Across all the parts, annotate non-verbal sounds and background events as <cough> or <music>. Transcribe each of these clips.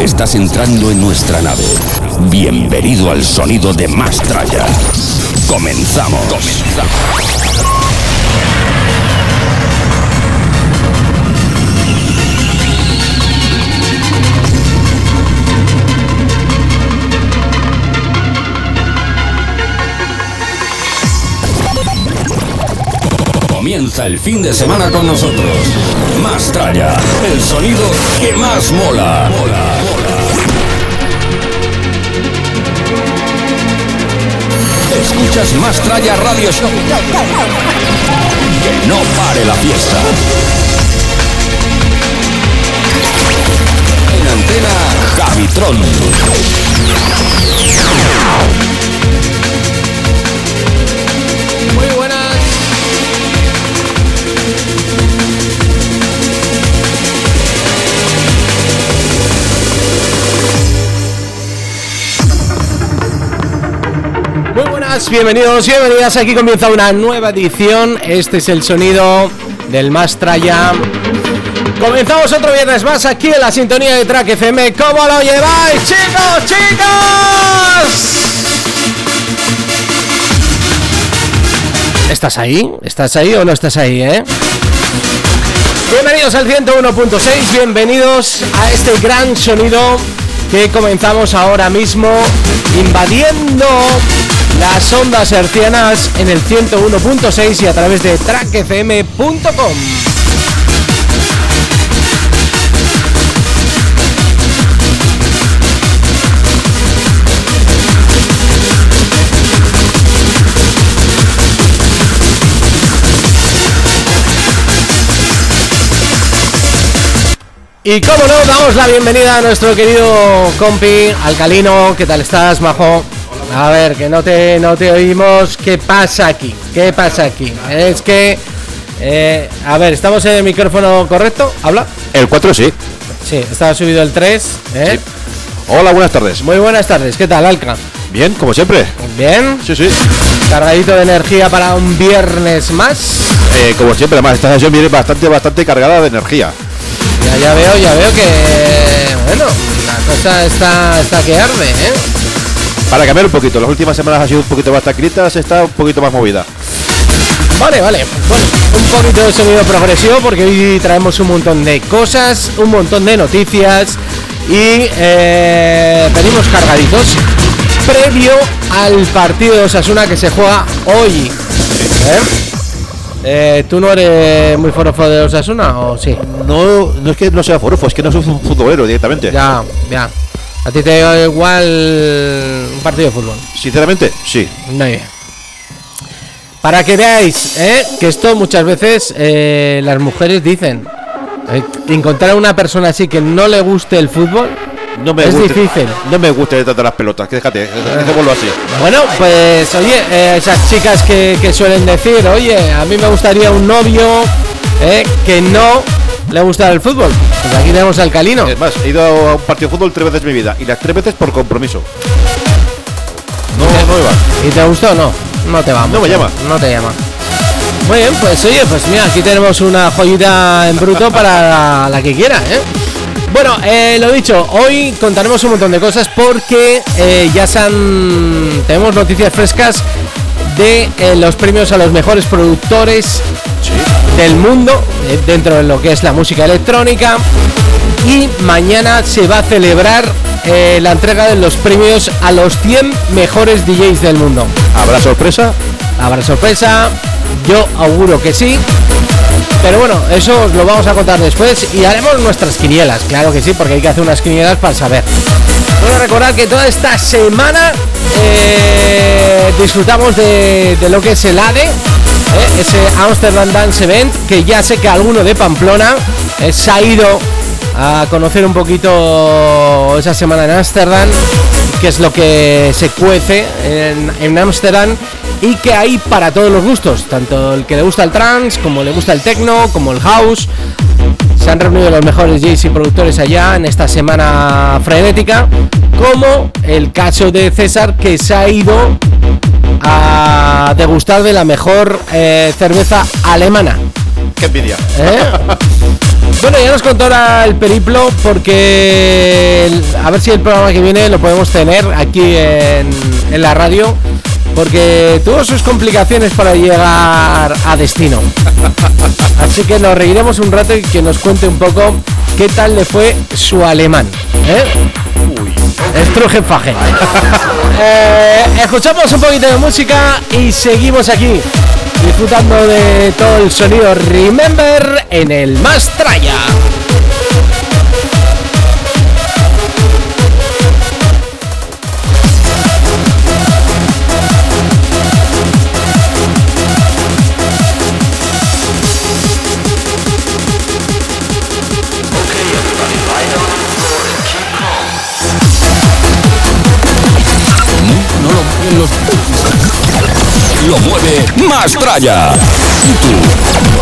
Estás entrando en nuestra nave. Bienvenido al sonido de Mastraya. Comenzamos. Comenzamos. Comienza el fin de semana con nosotros. Más tralla, el sonido que más mola. mola, Escuchas Más Tralla Radio Show. Que no pare la fiesta. En antena Javitron. Buenas, bienvenidos, bienvenidas. Aquí comienza una nueva edición. Este es el sonido del Más Traya. Comenzamos otro viernes más aquí en la sintonía de Track FM. ¿Cómo lo lleváis, chicos, chicos? ¿Estás ahí? ¿Estás ahí o no estás ahí, eh? Bienvenidos al 101.6, bienvenidos a este gran sonido que comenzamos ahora mismo invadiendo las ondas hercianas en el 101.6 y a través de trackfm.com. Y como no, damos la bienvenida a nuestro querido compi Alcalino. ¿Qué tal estás, Majo? A ver, que no te, no te oímos. ¿Qué pasa aquí? ¿Qué pasa aquí? Es que... eh, a ver, ¿estamos en el micrófono correcto? ¿Habla? El 4 sí. Sí, estaba subido el 3. ¿eh? Hola, buenas tardes. Muy buenas tardes. ¿Qué tal, Alca? Bien, como siempre. ¿Bien? Sí, sí. ¿Cargadito de energía para un viernes más? Eh, como siempre, además, esta sesión viene bastante, bastante cargada de energía. Ya, ya veo, ya veo que... Bueno, la cosa está, está que arde, ¿eh? Para cambiar un poquito, las últimas semanas ha sido un poquito más tranquilitas, está un poquito más movida. Vale, vale. Bueno, un poquito de sonido progresivo porque hoy traemos un montón de cosas, un montón de noticias y eh, venimos cargaditos previo al partido de Osasuna que se juega hoy. ¿Eh? Eh, ¿Tú no eres muy forofo de Osasuna o sí? No, no es que no sea forofo, es que no soy un futbolero directamente. Ya, ya. ¿A ti te da igual un partido de fútbol? Sinceramente, sí. Para que veáis ¿eh? que esto muchas veces eh, las mujeres dicen. eh, encontrar una persona así que no le guste el fútbol No me es difícil. No me gusta tanto las pelotas, que déjate, dejémoslo así. Bueno, pues oye, eh, esas chicas que, que suelen decir, oye, a mí me gustaría un novio eh, que no le gusta el fútbol. Pues aquí tenemos al Calino. Es más, he ido a un partido de fútbol tres veces en mi vida y las tres veces por compromiso. No, no iba. ¿Y te gustó o no? No te va. No me llama. No te llama. Muy bien, pues oye, pues mira, aquí tenemos una joyita en bruto <laughs> para la, la que quiera, ¿eh? Bueno, eh, lo dicho, hoy contaremos un montón de cosas porque eh, ya se han... tenemos noticias frescas de eh, los premios a los mejores productores del mundo eh, dentro de lo que es la música electrónica y mañana se va a celebrar eh, la entrega de los premios a los 100 mejores DJs del mundo. ¿Habrá sorpresa? Habrá sorpresa, yo auguro que sí. Pero bueno, eso os lo vamos a contar después y haremos nuestras quinielas, claro que sí, porque hay que hacer unas quinielas para saber. Bueno, recordar que toda esta semana eh, disfrutamos de, lo que es el ADE, eh, ese Amsterdam Dance Event, que ya sé que alguno de Pamplona eh, se ha ido a conocer un poquito esa semana en Ámsterdam, qué es lo que se cuece en Ámsterdam y que hay para todos los gustos, tanto el que le gusta el trance, como le gusta el techno, como el house. Se han reunido los mejores DJs y productores allá en esta semana frenética, como el caso de César que se ha ido a degustar de la mejor eh, cerveza alemana. ¡Qué envidia! ¿Eh? <laughs> Bueno, ya nos contó ahora el periplo porque a ver si el programa que viene lo podemos tener aquí en, en la radio porque tuvo sus complicaciones para llegar a destino. <laughs> Así que nos reiremos un rato y que nos cuente un poco qué tal le fue su alemán. ¿eh? <laughs> eh, escuchamos un poquito de música y seguimos aquí disfrutando de todo el sonido Remember en el Mastraya. Mueve Mastraya. Y tú,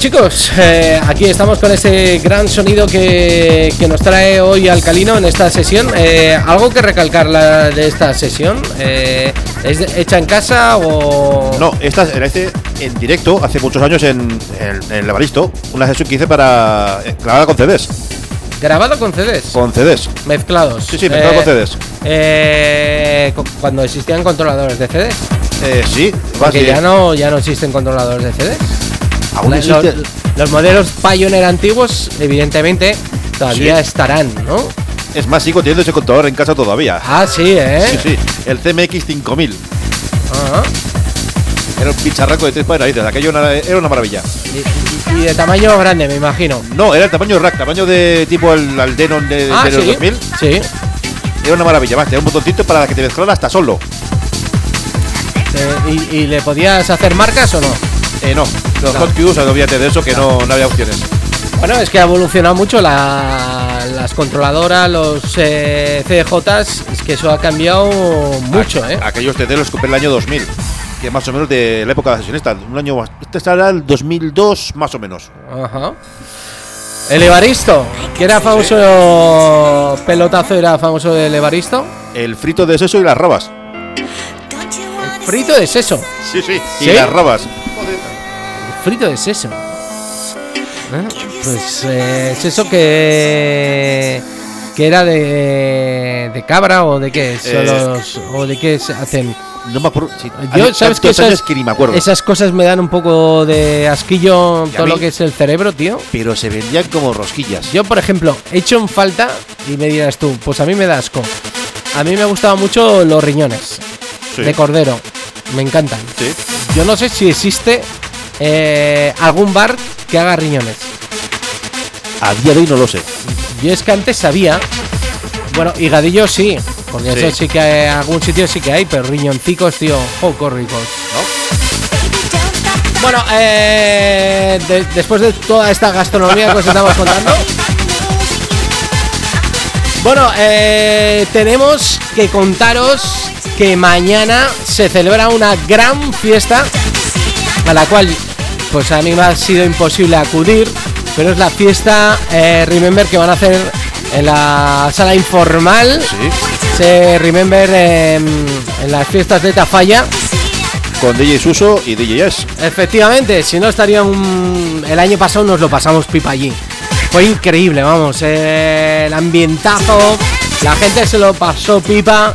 chicos, eh, aquí estamos con ese gran sonido que, que nos trae hoy Alcalino en esta sesión. Eh, ¿Algo que recalcar la, de esta sesión? Eh, ¿Es hecha en casa o...? No, esta era este en directo hace muchos años en, en, en el Evaristo, una sesión que hice para grabada con CDs. ¿Grabado con CDs? Con CDs. Mezclados. Sí, sí, mezclado con CDs. eh, cu- cuando existían controladores de CDs. Eh, sí, Porque ya no, ya no existen controladores de CDs. Aún los, los modelos Pioneer antiguos, evidentemente, todavía Sí. estarán, ¿no? Es más, sigo teniendo ese controlador en casa todavía. Ah, sí, ¿eh? Sí, sí, el CMX 5000. Ajá. Era un picharraco de tres narices. Aquello era era una maravilla. Y, y- y de tamaño grande, me imagino. No, era el tamaño rack, tamaño de tipo el, el Denon de, de Ah, los sí. 2000. Sí. Era una maravilla. Más, tenía un botoncito para que te mezclara hasta solo. Eh, y, y le podías hacer marcas o no? Eh, no, los No. hot cues, olvídate de eso, que no, no había opciones. Bueno, es que ha evolucionado mucho la- las controladoras, los eh, CDJs, es que eso ha cambiado mucho, Aqu- ¿eh? Aquellos TD los compré el año 2000, que es más o menos de la época de la sesionista. Un año más. Este será el 2002, más o menos. Ajá. El Evaristo, que era famoso pelotazo, era famoso del Evaristo. El frito de seso y las rabas. Frito de seso. Sí, sí. Y ¿Sí? las rabas. Frito de seso. Ah, Pues eh, seso que que era de, de cabra o de qué son Eh, los- o de qué se hacen. No me acuerdo. sí, Yo sabes que esas, que ni me acuerdo. esas cosas me dan un poco de asquillo todo lo que es el cerebro, tío. Pero se vendían como rosquillas. Yo, por ejemplo, he hecho en falta y me dirás tú, pues a mí me da asco. A mí me gustaban mucho los riñones Sí. de cordero. Me encantan. Sí. Yo no sé si existe eh, algún bar que haga riñones. A día de hoy no lo sé. Yo es que antes sabía. Bueno, higadillo sí. Porque Sí. eso sí que hay, algún sitio sí que hay, pero riñoncicos, tío, poco ricos. Bueno, eh, de- después de toda esta gastronomía que os estamos contando. Bueno, eh, tenemos que contaros que mañana se celebra una gran fiesta a la cual pues a mí me ha sido imposible acudir, pero es la fiesta eh, Remember que van a hacer en la sala informal. Sí. Se Remember eh, en las fiestas de Tafalla. Con DJ Suso y DJ Yes. Efectivamente, si no estaría un... El año pasado nos lo pasamos pipa allí. Fue increíble, vamos. eh, el ambientazo, la gente se lo pasó pipa.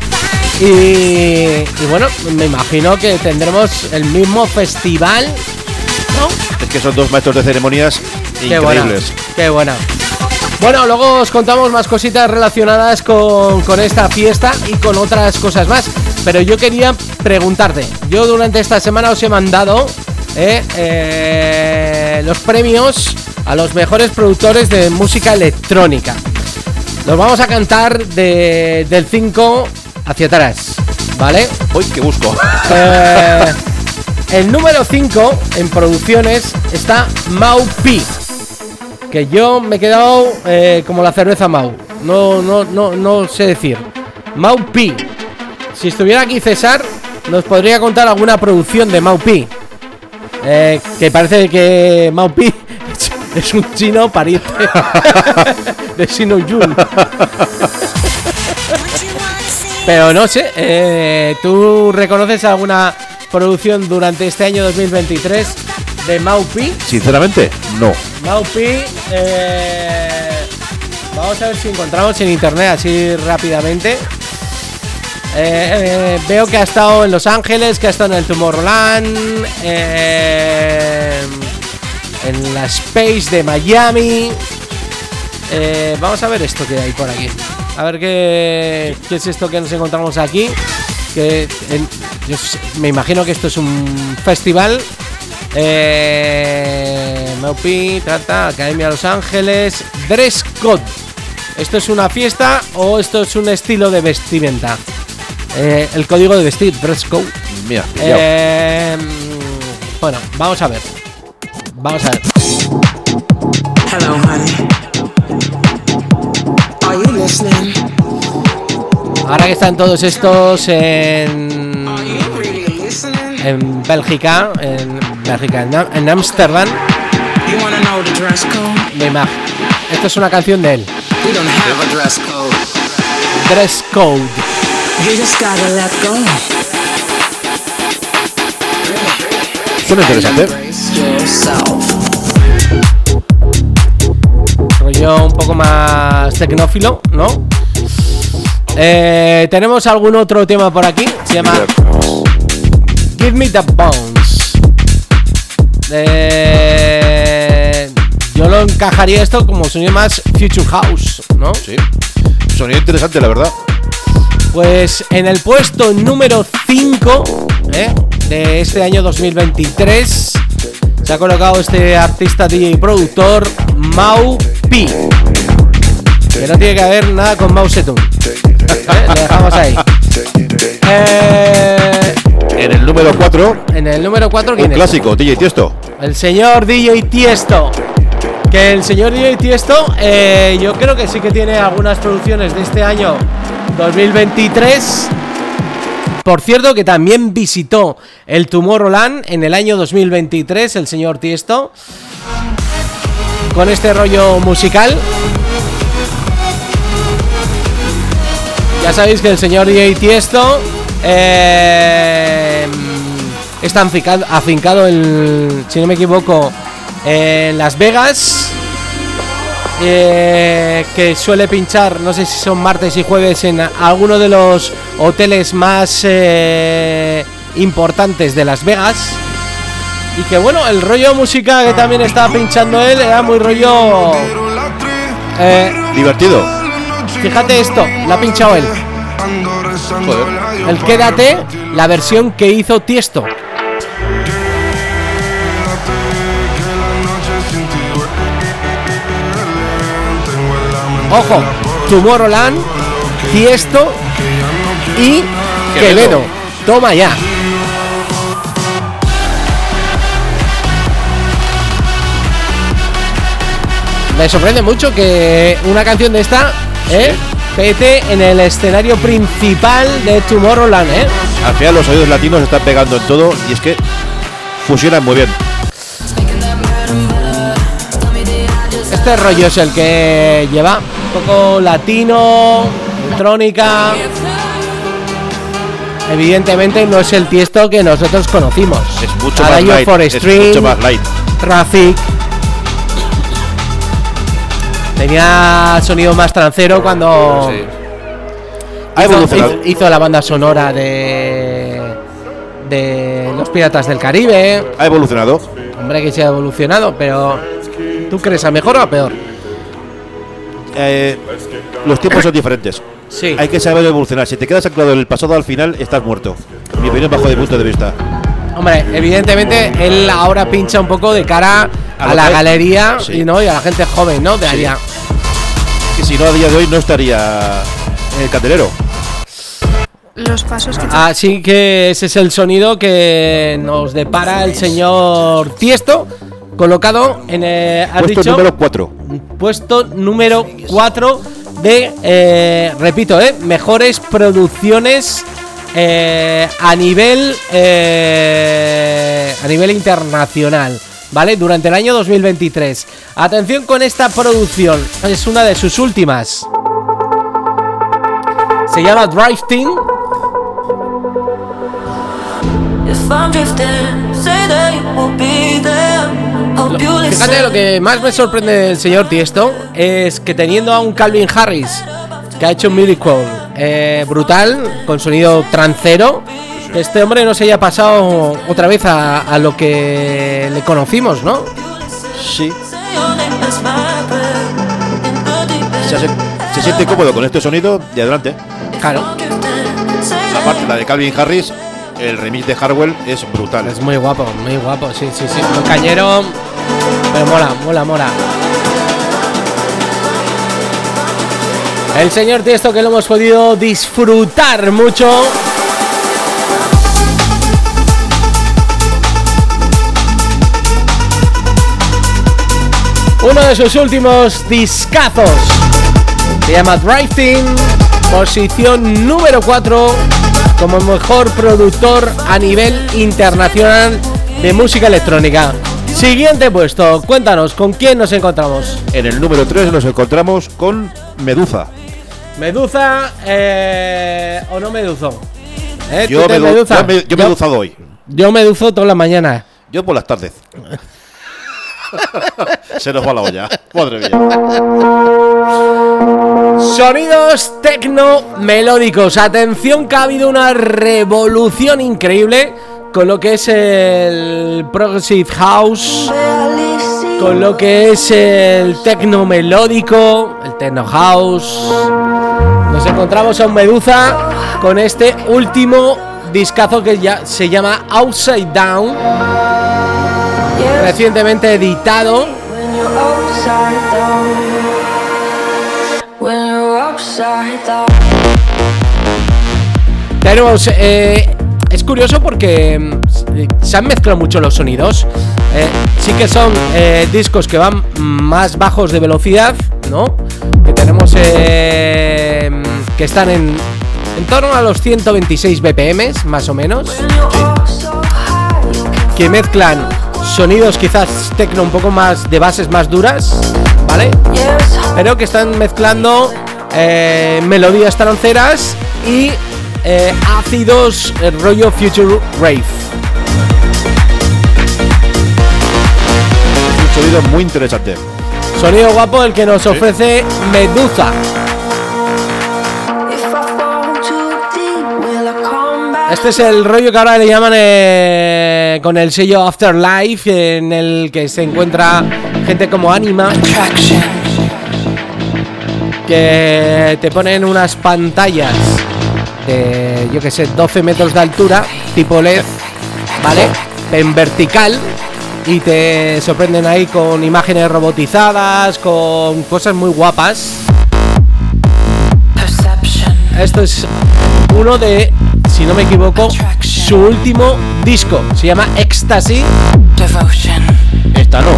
Y, y bueno, me imagino que tendremos el mismo festival. ¿No? Es que son dos maestros de ceremonias Qué buena. increíbles. Qué buena. Bueno, luego os contamos más cositas relacionadas con, con esta fiesta y con otras cosas más. Pero yo quería preguntarte, yo durante esta semana os he mandado eh, eh, los premios a los mejores productores de música electrónica. Los vamos a cantar de- del 5 hacia atrás, ¿vale? Hoy que busco. Eh, <laughs> el número 5 en producciones está Mau Pi. Que yo me he quedado eh, como la cerveza Mau. No, no, no, no sé decir. Mau Pi. Si estuviera aquí César, nos podría contar alguna producción de Mau Pi. Eh, que parece que Mau Pi <laughs> es un chino pariente <laughs> de Sino Yun. Pero no sé, eh, ¿tú reconoces alguna producción durante este año 2023 de Maupi? Sinceramente, no. Maupi, eh, vamos a ver si encontramos en internet así rápidamente. Eh, eh, veo que ha estado en Los Ángeles, que ha estado en el Tomorrowland, eh, en la Space de Miami. Eh, vamos a ver esto que hay por aquí. A ver qué, qué es esto que nos encontramos aquí. Que en- yo sé- me imagino que esto es un festival. Eh, Maupi, trata, Academia Los Ángeles, Dress Code. ¿Esto es una fiesta o esto es un estilo de vestimenta? Eh, el código de vestir, Dress Code. Mira. Eh, bueno, vamos a ver. Vamos a ver. Hello, honey. Are you listening? Ahora que están todos estos en, Are you really listening? en Bélgica, en Bélgica, en Am- en Ámsterdam, You wanna know the dress code? de Mag. Esto es una canción de él. We don't have a dress code. Dress Code. You just gotta let go. Suena interesante. Rollo un poco más tecnófilo, ¿no? Eh, Tenemos algún otro tema por aquí, se llama Give Me the Bones. Eh, yo lo encajaría esto como sonido más Future House, ¿no? Sí. Sonido interesante, la verdad. Pues en el puesto número 5 ¿eh? de este año 2023 se ha colocado este artista DJ y productor Mau Pi. Que no tiene que ver nada con Mao Zedong. ¿eh? Le dejamos ahí. Eh, En el número 4, en el número 4, un ¿quién es? clásico, DJ Tiesto. El señor DJ Tiesto. Que el señor DJ Tiesto, eh, yo creo que sí que tiene algunas producciones de este año 2023. Por cierto, que también visitó el Tomorrowland en el año 2023, el señor Tiesto. Con este rollo musical. Ya sabéis que el señor DJ Tiesto eh, está afincado, afincado en, si no me equivoco, en Las Vegas. eh, que suele pinchar, no sé si son martes y jueves, en alguno de los hoteles más eh, importantes de Las Vegas. Y que bueno, el rollo música que también estaba pinchando él era muy rollo. eh, Divertido. Fíjate esto, la ha pinchado él. Joder. El Quédate, la versión que hizo Tiesto. Ojo, Tomorrowland, Tiesto y Quevedo. Toma ya. Me sorprende mucho que una canción de esta, ¿eh? Pete en el escenario principal de Tomorrowland, ¿eh? Al final los oídos latinos están pegando en todo y es que fusionan muy bien. Este rollo es el que lleva un poco latino, electrónica. Evidentemente no es el tiesto que nosotros conocimos. Es mucho Ahora más light. for Es mucho más light. Traffic. Tenía sonido más trancero cuando Sí. Ha hizo, evolucionado. hizo- hizo la banda sonora de de los Piratas del Caribe. Ha evolucionado. Hombre que se ha evolucionado, pero ¿tú crees a mejor o a peor? Eh, los tiempos son diferentes. <coughs> Sí. Hay que saber evolucionar. Si te quedas anclado en el pasado al final, estás muerto. Mi opinión bajo de punto de vista. Hombre, evidentemente él ahora pincha un poco de cara A la que- galería sí. y no y a la gente joven, ¿no? De Sí. allá. Que si no, a día de hoy no estaría en el candelero. Los pasos que Así que ese es el sonido que nos depara el señor Tiesto, colocado en el has Puesto dicho, número 4. puesto número 4 de, eh, repito, eh, mejores producciones eh, a nivel eh, a nivel internacional, ¿vale? Durante el año 2023. Atención con esta producción, es una de sus últimas. Se llama Drifting. Fíjate, lo que más me sorprende del señor Tiesto es que teniendo a un Calvin Harris que ha hecho un Miracle eh, brutal, con sonido trancero, este hombre no se haya pasado otra vez a, a lo que le conocimos, ¿no? Sí. Se, hace- se siente cómodo con este sonido y adelante. Claro, I'm drifting, say La that parte, la de Calvin Harris, el remix de Harwell es brutal. es muy guapo, muy guapo, sí, sí, sí. Un cañero, pero mola, mola, mola. El señor Tiesto que lo hemos podido disfrutar mucho. Uno de sus últimos discazos. Se llama Drifting. Posición número 4 como mejor productor a nivel internacional de música electrónica. Siguiente puesto, cuéntanos, ¿con quién nos encontramos? En el número 3 nos encontramos con Meduza. Meduza eh, o no Meduzo. ¿Eh? Yo, yo me- yo meduzado hoy. Yo meduzo toda la mañana. Yo por las tardes. Se nos va la olla. Mía. Sonidos tecno melódicos. Atención que ha habido una revolución increíble con lo que es el Progressive House, con lo que es el tecno melódico, el techno house. Nos encontramos a un Meduza con este último discazo que ya se llama Outside Down, upside down. Tenemos. eh, es curioso porque mm, se han mezclado mucho los sonidos. Eh, sí que son eh, discos que van más bajos de velocidad, ¿no? Que tenemos. eh, que están en. En torno a los 126 BPM, más o menos. Que mezclan sonidos quizás tecno un poco más de bases más duras, ¿vale? pero que están mezclando eh, melodías tranceras y eh, ácidos eh, rollo Future Rave. Un sonido muy interesante. Sonido guapo el que nos ofrece Medusa. Este es el rollo que ahora le llaman eh, con el sello Afterlife, en el que se encuentra gente como Anima, que te ponen unas pantallas de, yo que sé, 12 metros de altura, tipo LED, ¿vale? En vertical y te sorprenden ahí con imágenes robotizadas, con cosas muy guapas. Esto es uno de, si no me equivoco, su último disco. Se llama Ecstasy. Devotion. Esta no.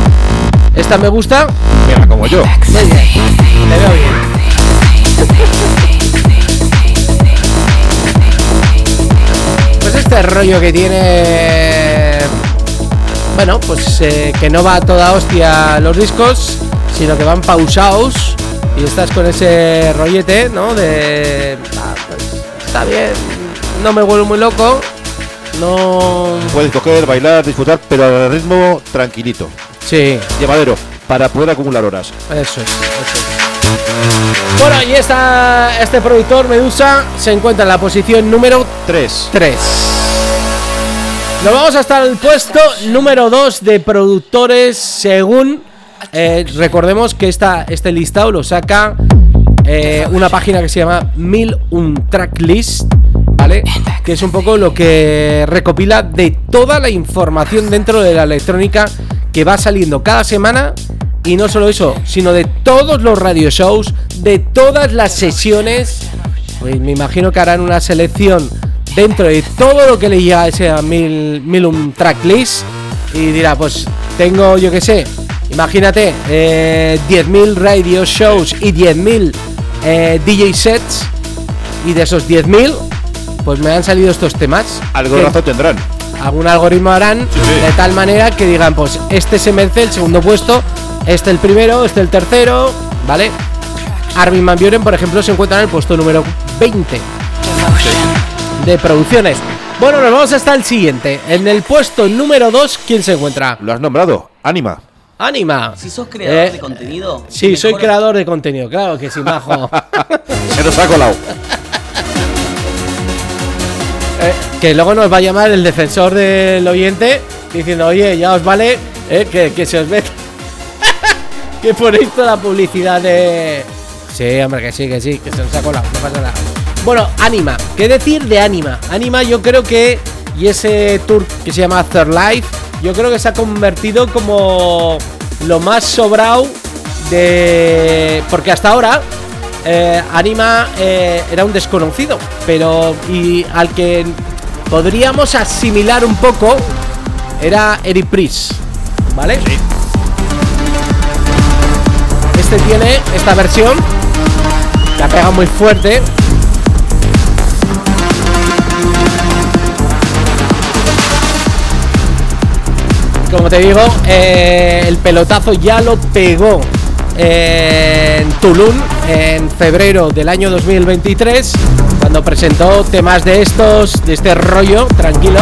Esta me gusta. Mira, como yo. Muy bien. Te veo bien. Pues este rollo que tiene. Bueno, pues eh, que no va a toda hostia los discos, sino que van pausados y estás con ese rollete, ¿no? De. ah, pues, está bien, no me vuelvo muy loco, no. Puedes coger, bailar, disfrutar, pero al ritmo tranquilito. Sí, Llevadero. Para poder acumular horas. Eso es, eso es. Bueno, y esta, este productor, Medusa, se encuentra en la posición número 3. 3. Nos vamos hasta el puesto número 2 de productores según... eh, recordemos que esta, este listado lo saca eh, una página que se llama Mil un Tracklist, ¿vale? Que es un poco lo que recopila de toda la información dentro de la electrónica que va saliendo cada semana y no solo eso, sino de todos los radio shows, de todas las sesiones. Pues me imagino que harán una selección dentro de todo lo que le llega a ese mil, Milum tracklist y dirá, pues tengo, yo que sé, imagínate, eh, 10.000 radio shows y 10.000 eh, DJ sets y de esos 10.000, pues me han salido estos temas. Algo razón tendrán. algún algoritmo harán Sí, sí. de tal manera que digan, pues este se merece el segundo puesto, este el primero, este el tercero, ¿vale? Armin Van Buren, por ejemplo, se encuentra en el puesto número 20 Devotion. de producciones. Bueno, nos vamos hasta el siguiente. En el puesto número 2, ¿quién se encuentra? Lo has nombrado. Anima. Anima. Si sos creador Eh, de contenido. Sí, soy creador de contenido, claro que sí, majo. Se nos ha colado. Eh, que luego nos va a llamar el defensor del oyente diciendo, oye, ya os vale eh, que, que se os ve <laughs> que ponéis toda la publicidad de... Sí, hombre, que sí, que sí, que se nos ha colado, no pasa nada. Bueno, Anima, ¿qué decir de Anima? Anima yo creo que, y ese tour que se llama Afterlife, yo creo que se ha convertido como lo más sobrado de... Porque hasta ahora eh, Anima eh, era un desconocido, pero y al que podríamos asimilar un poco era Eric Priest, ¿vale? Este tiene esta versión ha pegado muy fuerte. Como te digo, eh, el pelotazo ya lo pegó en Tulum en febrero del año 2023, cuando presentó temas de estos, de este rollo, tranquilo.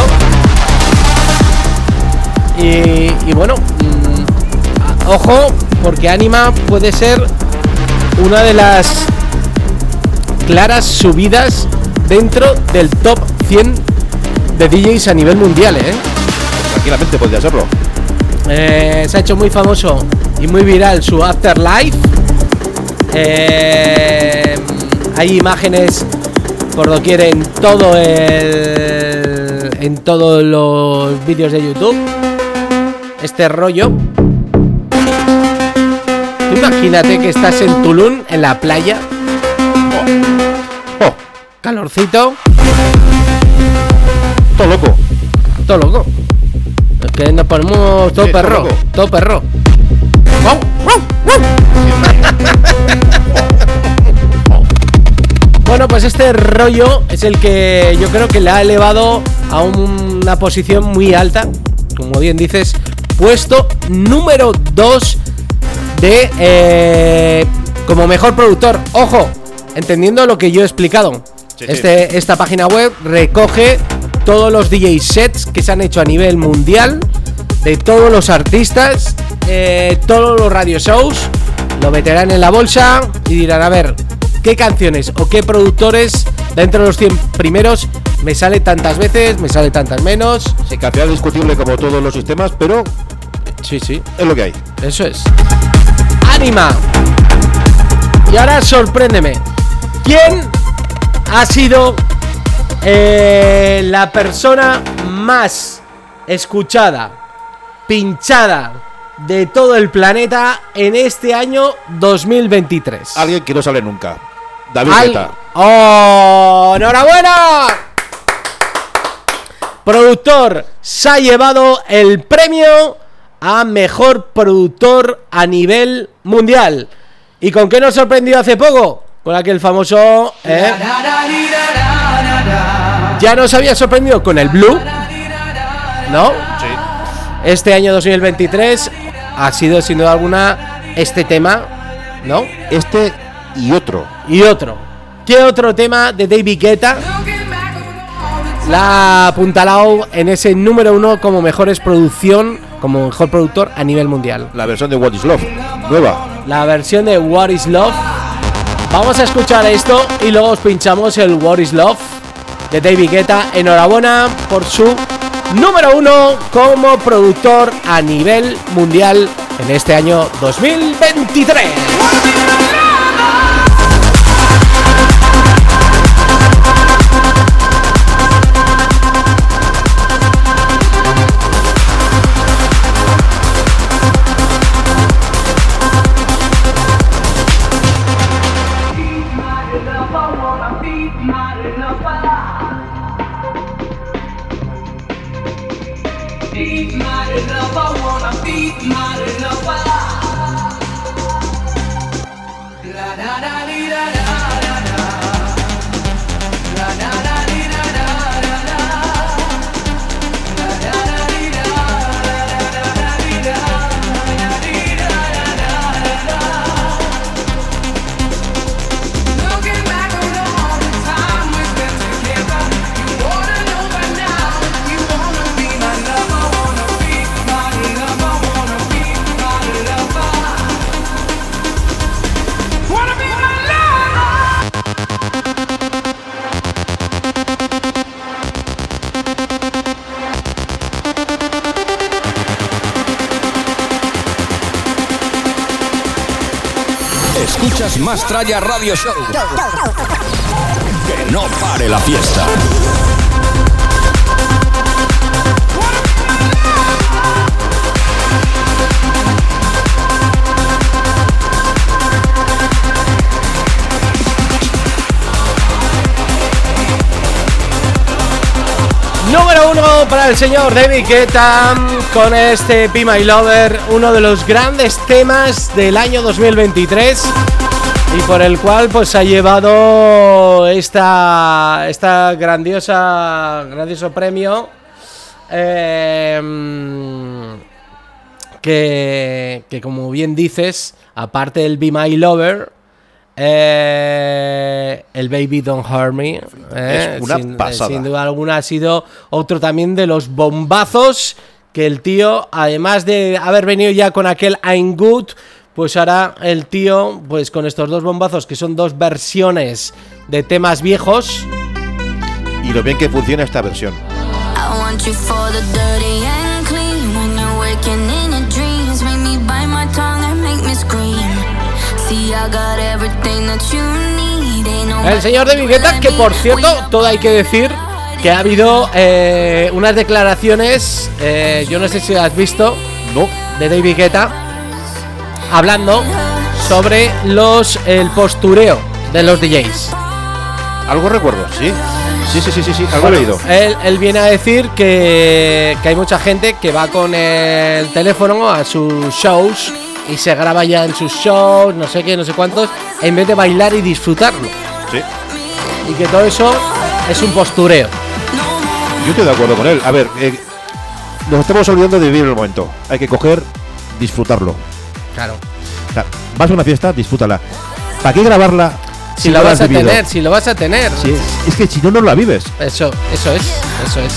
Y, bueno, mm, ojo, porque Anima puede ser una de las claras subidas dentro del top 100 de DJs a nivel mundial, ¿eh? Tranquilamente podría serlo. Eh, se ha hecho muy famoso y muy viral su Afterlife. Eh, hay imágenes por doquier en todo el, en todos los vídeos de YouTube. Este rollo. Tú imagínate que estás en Tulum, en la playa. Oh, Calorcito, todo loco. todo loco. Que nos ponemos todo perro, todo perro. <laughs> Bueno, pues este rollo es el que yo creo que le ha elevado a una posición muy alta. Como bien dices, puesto número 2 de eh, como mejor productor. Ojo, entendiendo lo que yo he explicado. Sí, sí. Este, esta página web recoge todos los DJ sets que se han hecho a nivel mundial, de todos los artistas, eh, todos los radio shows. Lo meterán en la bolsa y dirán, a ver, ¿qué canciones o qué productores dentro de los 100 primeros me sale tantas veces, me sale tantas menos? Sí, que es discutible como todos los sistemas, pero Sí, sí, es lo que hay. eso es. Anima. Y ahora sorpréndeme. ¿Quién ha sido eh, la persona más escuchada, pinchada de todo el planeta en este año 2023? Alguien que no sale nunca. David Al- Guetta. ¡Oh! ¡Enhorabuena! Productor se ha llevado el premio a mejor productor a nivel mundial. ¿Y con qué nos sorprendió hace poco? Con aquel famoso. ¿eh? Ya nos había sorprendido con el Blue. ¿No? Sí. Este año 2023 ha sido sin duda alguna este tema. ¿No? Este y otro. Y otro. ¿Qué otro tema de David Guetta la ha apuntalado en ese número uno como mejores producción, como mejor productor a nivel mundial? La versión de What is Love. Nueva. La versión de What is Love. Vamos a escuchar esto y luego os pinchamos el What is Love de David Guetta. Enhorabuena por su número uno como productor a nivel mundial en este año 2023. Más Tralla Radio Show. Que no pare la fiesta. Número uno para el señor David Guetta con este Be My Lover, uno de los grandes temas del año 2023 y por el cual pues ha llevado esta, esta grandiosa, grandioso premio. Eh, que, que como bien dices, aparte del Be My Lover, eh, el Baby Don't Hurt Me, eh, Es una sin, pasada. sin duda alguna ha sido otro también de los bombazos que el tío, además de haber venido ya con aquel I'm Good, pues ahora el tío, pues con estos dos bombazos que son dos versiones de temas viejos, Y lo bien que funciona esta versión. El señor de Vigueta, que por cierto, todo hay que decir que ha habido eh, unas declaraciones, eh, yo no sé si lo has visto, No, de David Guetta, hablando sobre los el postureo de los DJs. algo recuerdo, sí. Sí, sí, sí, sí, sí, algo he leído. Él, él viene a decir que, que hay mucha gente que va con el teléfono a sus shows y se graba ya en sus shows, no sé qué, no sé cuántos, en vez de bailar y disfrutarlo. Sí. Y que todo eso es un postureo. Yo estoy de acuerdo con él. A ver, eh, nos estamos olvidando de vivir el momento. Hay que coger, disfrutarlo. Claro. O sea, vas a una fiesta, disfrútala. ¿Para qué grabarla Si no lo la vas a vivido? tener, si lo vas a tener. Si es, es que si no, no la vives. Eso, eso es, eso es.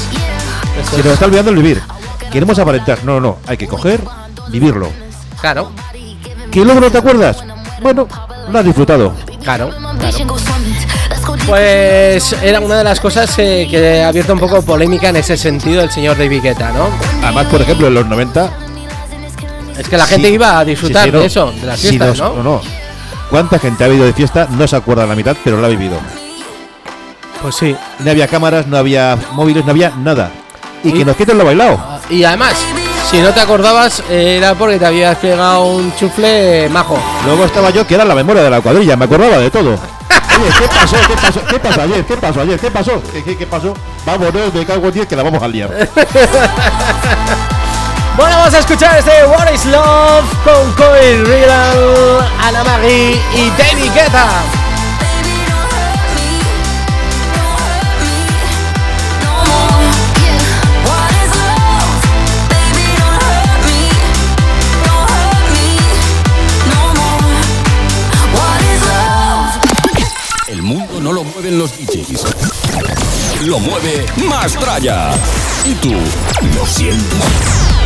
Eso Se es. nos está olvidando el vivir. Queremos aparentar. No, no, no. Hay que coger, vivirlo. Claro, ¿Que luego no te acuerdas? Bueno, lo has disfrutado. claro. Pues era una de las cosas eh, que ha abierto un poco polémica en ese sentido el señor David Guetta, ¿no? Además, por ejemplo, en los 90. Es que la sí, gente iba a disfrutar sí, sí, no. de eso, de las fiestas, no, ¿no? no. ¿Cuánta gente ha habido de fiesta? No se acuerda la mitad, pero la ha vivido. Pues sí. No había cámaras, no había móviles, no había nada. Y que nos quiten lo bailado. Y además, si no te acordabas, era porque te habías pegado un chufle majo. Luego estaba yo, que era la memoria de la cuadrilla, me acordaba de todo. <laughs> Oye, ¿qué pasó? ¿Qué pasó? ¿Qué pasó ayer? ¿Qué pasó ayer? ¿Qué pasó? ¿Qué, qué, qué pasó? Vámonos, me cago en 10 que la vamos a liar. <laughs> Bueno, vamos a escuchar este What is Love con Coil Real, Ana Marie y David Guetta. No lo mueven los DJs. Lo mueve Mastraya. ¿Y tú lo sientes?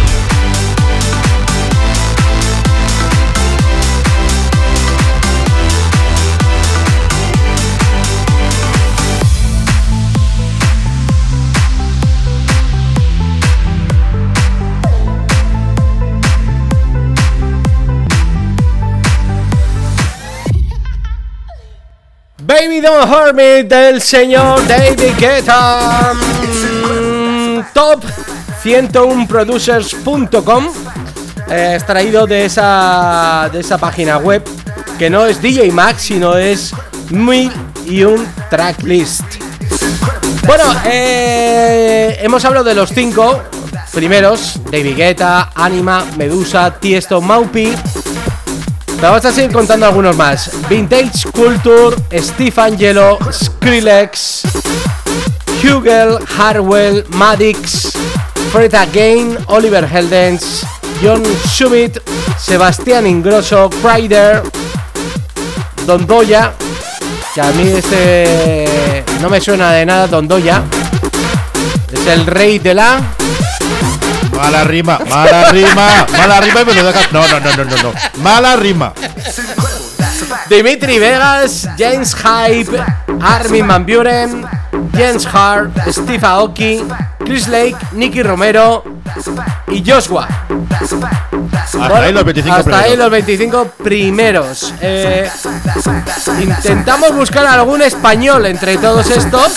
Baby Don't Hurt Me del señor David Guetta. Mm, Top 101producers.com eh, extraído de esa, de esa página web que no es DJ Max, sino es Mil y un tracklist. Bueno, eh, hemos hablado de los cinco primeros: David Guetta, Anima, Medusa, Tiesto, Maupi. Vamos a seguir contando algunos más. Vintage Culture, Steve Angelo, Skrillex, Hugel, Harwell, Madix, Fred Again, Oliver Heldens, John Schmidt, Sebastián Ingrosso, Crider, Don Doya, que a mí este no me suena de nada, Don Doya. Es el rey de la... Mala rima, mala rima, mala rima y me. No, no, no, no, no, no. Mala rima. Dimitri Vegas, James Hype, Armin Van Buren, James Hart, Steve Aoki, Chris Lake, Nicky Romero y Joshua. Hasta ahí los 25 Hasta ahí primeros. los 25 primeros. Eh, intentamos buscar algún español entre todos estos.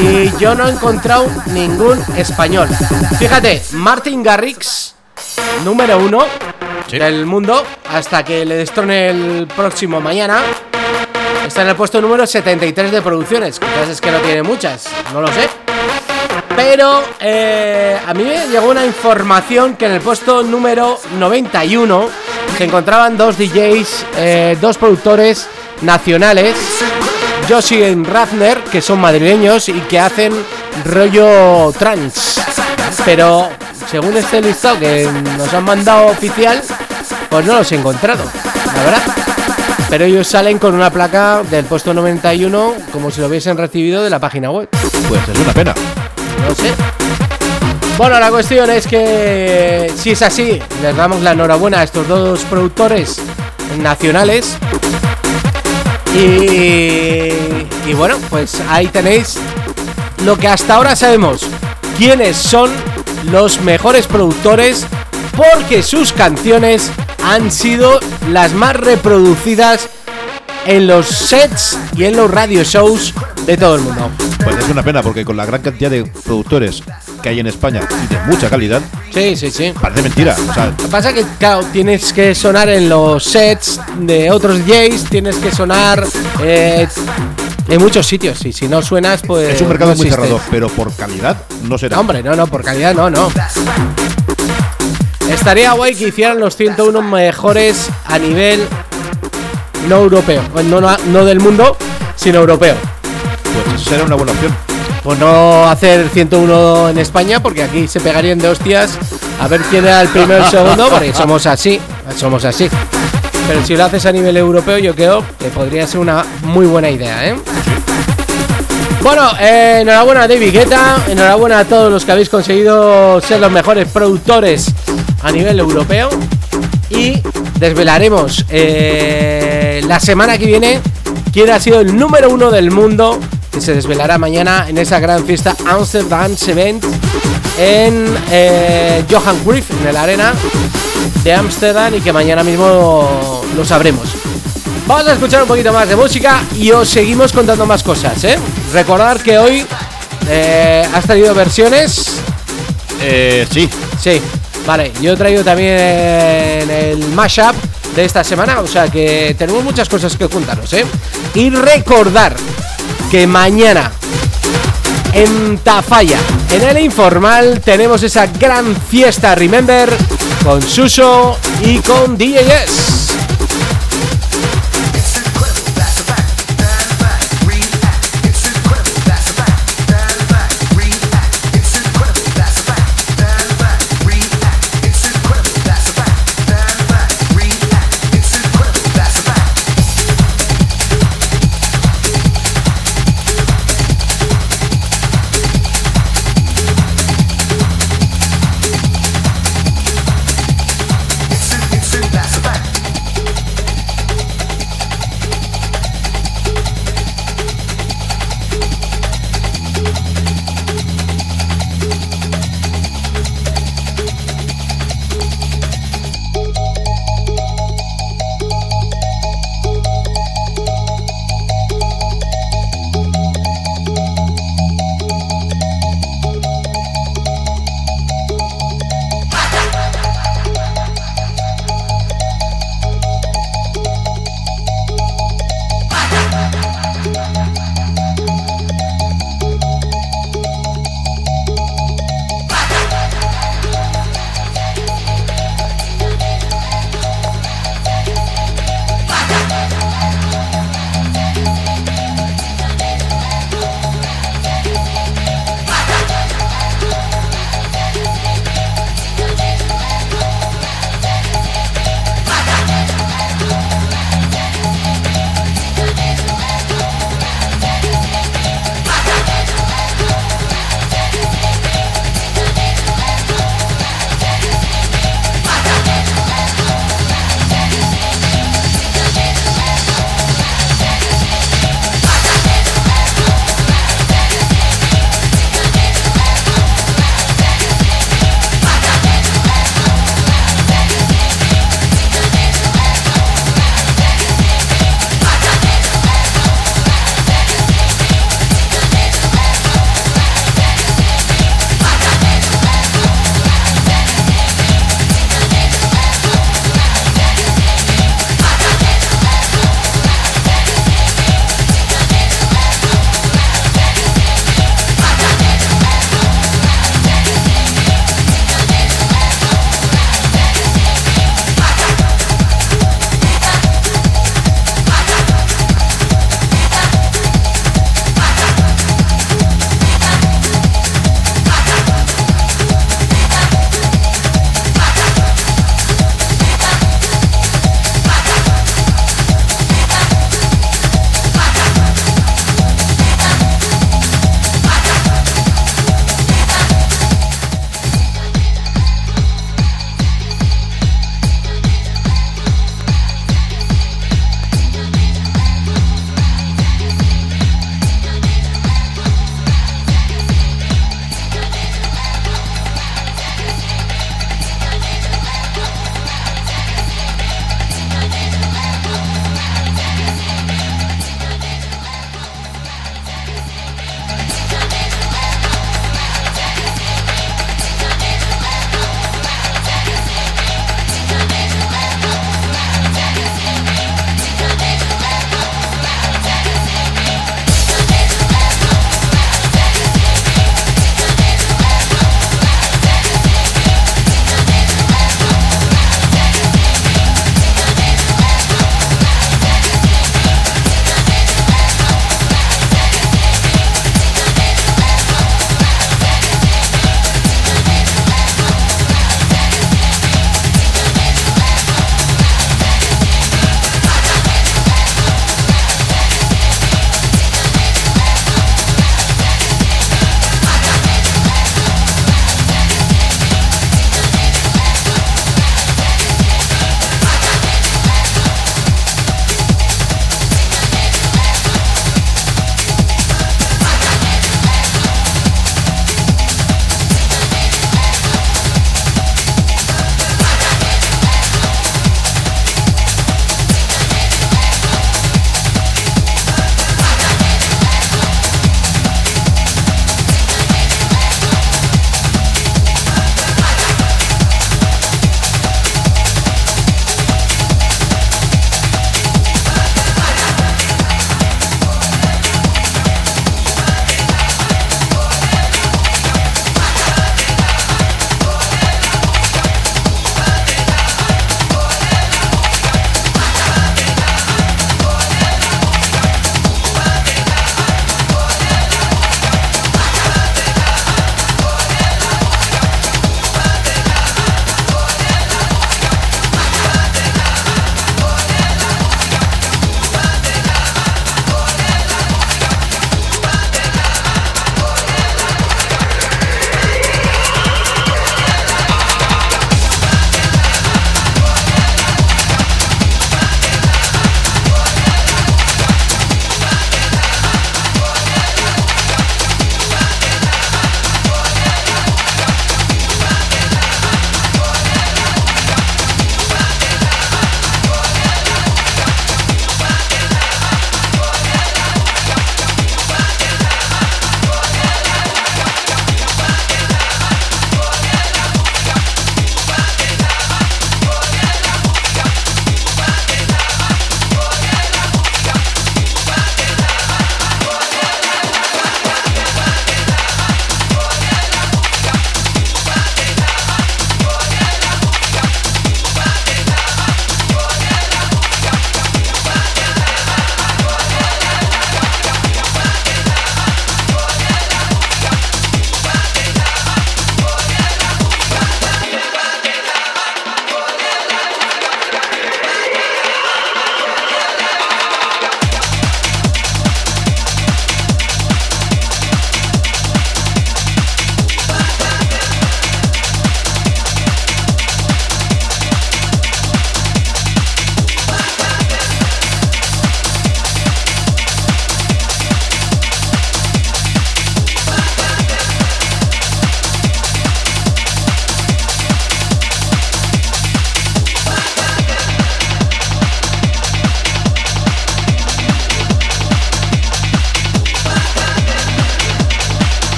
Y yo no he encontrado ningún español. Fíjate, Martin Garrix, número uno del mundo, hasta que le destrone el próximo mañana. Está en el puesto número 73 de producciones. Quizás es que no tiene muchas, no lo sé. Pero eh, a mí me llegó una información que en el puesto número 91 se encontraban dos DJs, eh, dos productores nacionales, Joshi y Rafner, que son madrileños y que hacen rollo trance. Pero según este listado que nos han mandado oficial, pues no los he encontrado, la verdad. Pero ellos salen con una placa del puesto 91 como si lo hubiesen recibido de la página web. Pues es una pena. No sé. Bueno, la cuestión es que si es así, les damos la enhorabuena a estos dos productores nacionales. Y, y bueno, pues ahí tenéis lo que hasta ahora sabemos. Quiénes son los mejores productores porque sus canciones han sido las más reproducidas en los sets y en los radio shows de todo el mundo. Pues es una pena porque con la gran cantidad de productores que hay en España y de mucha calidad, Sí, sí, sí. parece mentira. O sea, Lo que pasa es que, claro, tienes que sonar en los sets de otros DJs, tienes que sonar eh, en muchos sitios. Y si no suenas, pues. es un mercado no muy cerrado, pero por calidad no será. No, hombre, no, no, por calidad no, no. Estaría guay que hicieran los 101 mejores a nivel no europeo. Bueno, No, no, no del mundo, sino europeo. Pues será una buena opción. Pues no hacer 101 en España, porque aquí se pegarían de hostias a ver quién era el primero y <laughs> el segundo, porque somos así, somos así. Pero si lo haces a nivel europeo, yo creo que podría ser una muy buena idea, ¿eh? Bueno, eh, enhorabuena a David Guetta, enhorabuena a todos los que habéis conseguido ser los mejores productores a nivel europeo. Y desvelaremos eh, la semana que viene quién ha sido el número uno del mundo, que se desvelará mañana en esa gran fiesta Amsterdam Event en eh, Johan Cruyff, en el arena de Amsterdam y que mañana mismo lo sabremos. Vamos a escuchar un poquito más de música y os seguimos contando más cosas, ¿eh? Recordar que hoy eh, has traído versiones. Eh, sí, Sí, vale. Yo he traído también el mashup de esta semana, o sea que tenemos muchas cosas que contaros, ¿eh? Y recordar que mañana en Tafalla, en el informal, tenemos esa gran fiesta Remember con Suso y con DJ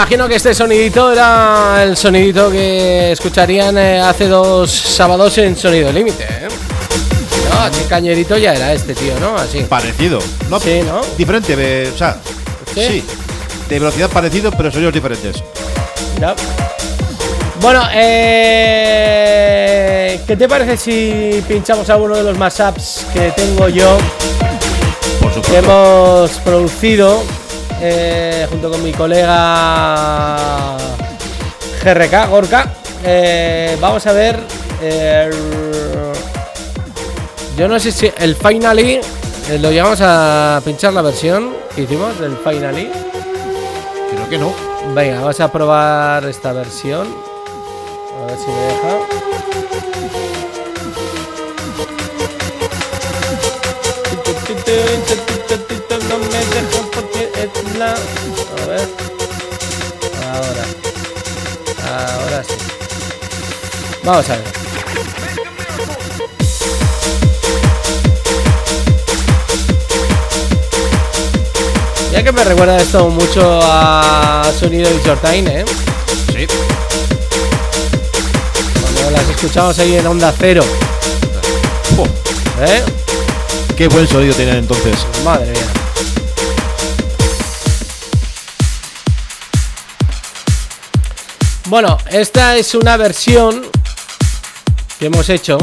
imagino que este sonidito era el sonidito que escucharían eh, hace dos sábados en Sonido Límite, ¿eh? No, qué cañerito ya era este tío, ¿no? Así. Parecido. No, Sí, ¿no? Diferente, de- o sea, ¿Sí? sí. De velocidad parecido, pero sonidos diferentes. Bueno, eh, ¿qué te parece si pinchamos alguno de los mashups que tengo yo, Por que supuesto. hemos producido eh, junto con mi colega GRK, Gorka? Eh, vamos a ver. eh, yo no sé si el Finally eh, lo llegamos a pinchar la versión que hicimos del Finally. Creo que no. Venga, vamos a probar esta versión. A ver si me deja. A ver. Ahora. Ahora sí. Vamos a ver. Ya que me recuerda esto mucho a Sonido y Shortine, ¿eh? Sí. Cuando las escuchamos ahí en Onda Cero, ¿eh? qué buen sonido tenían entonces. Madre mía. Bueno, esta es una versión que hemos hecho.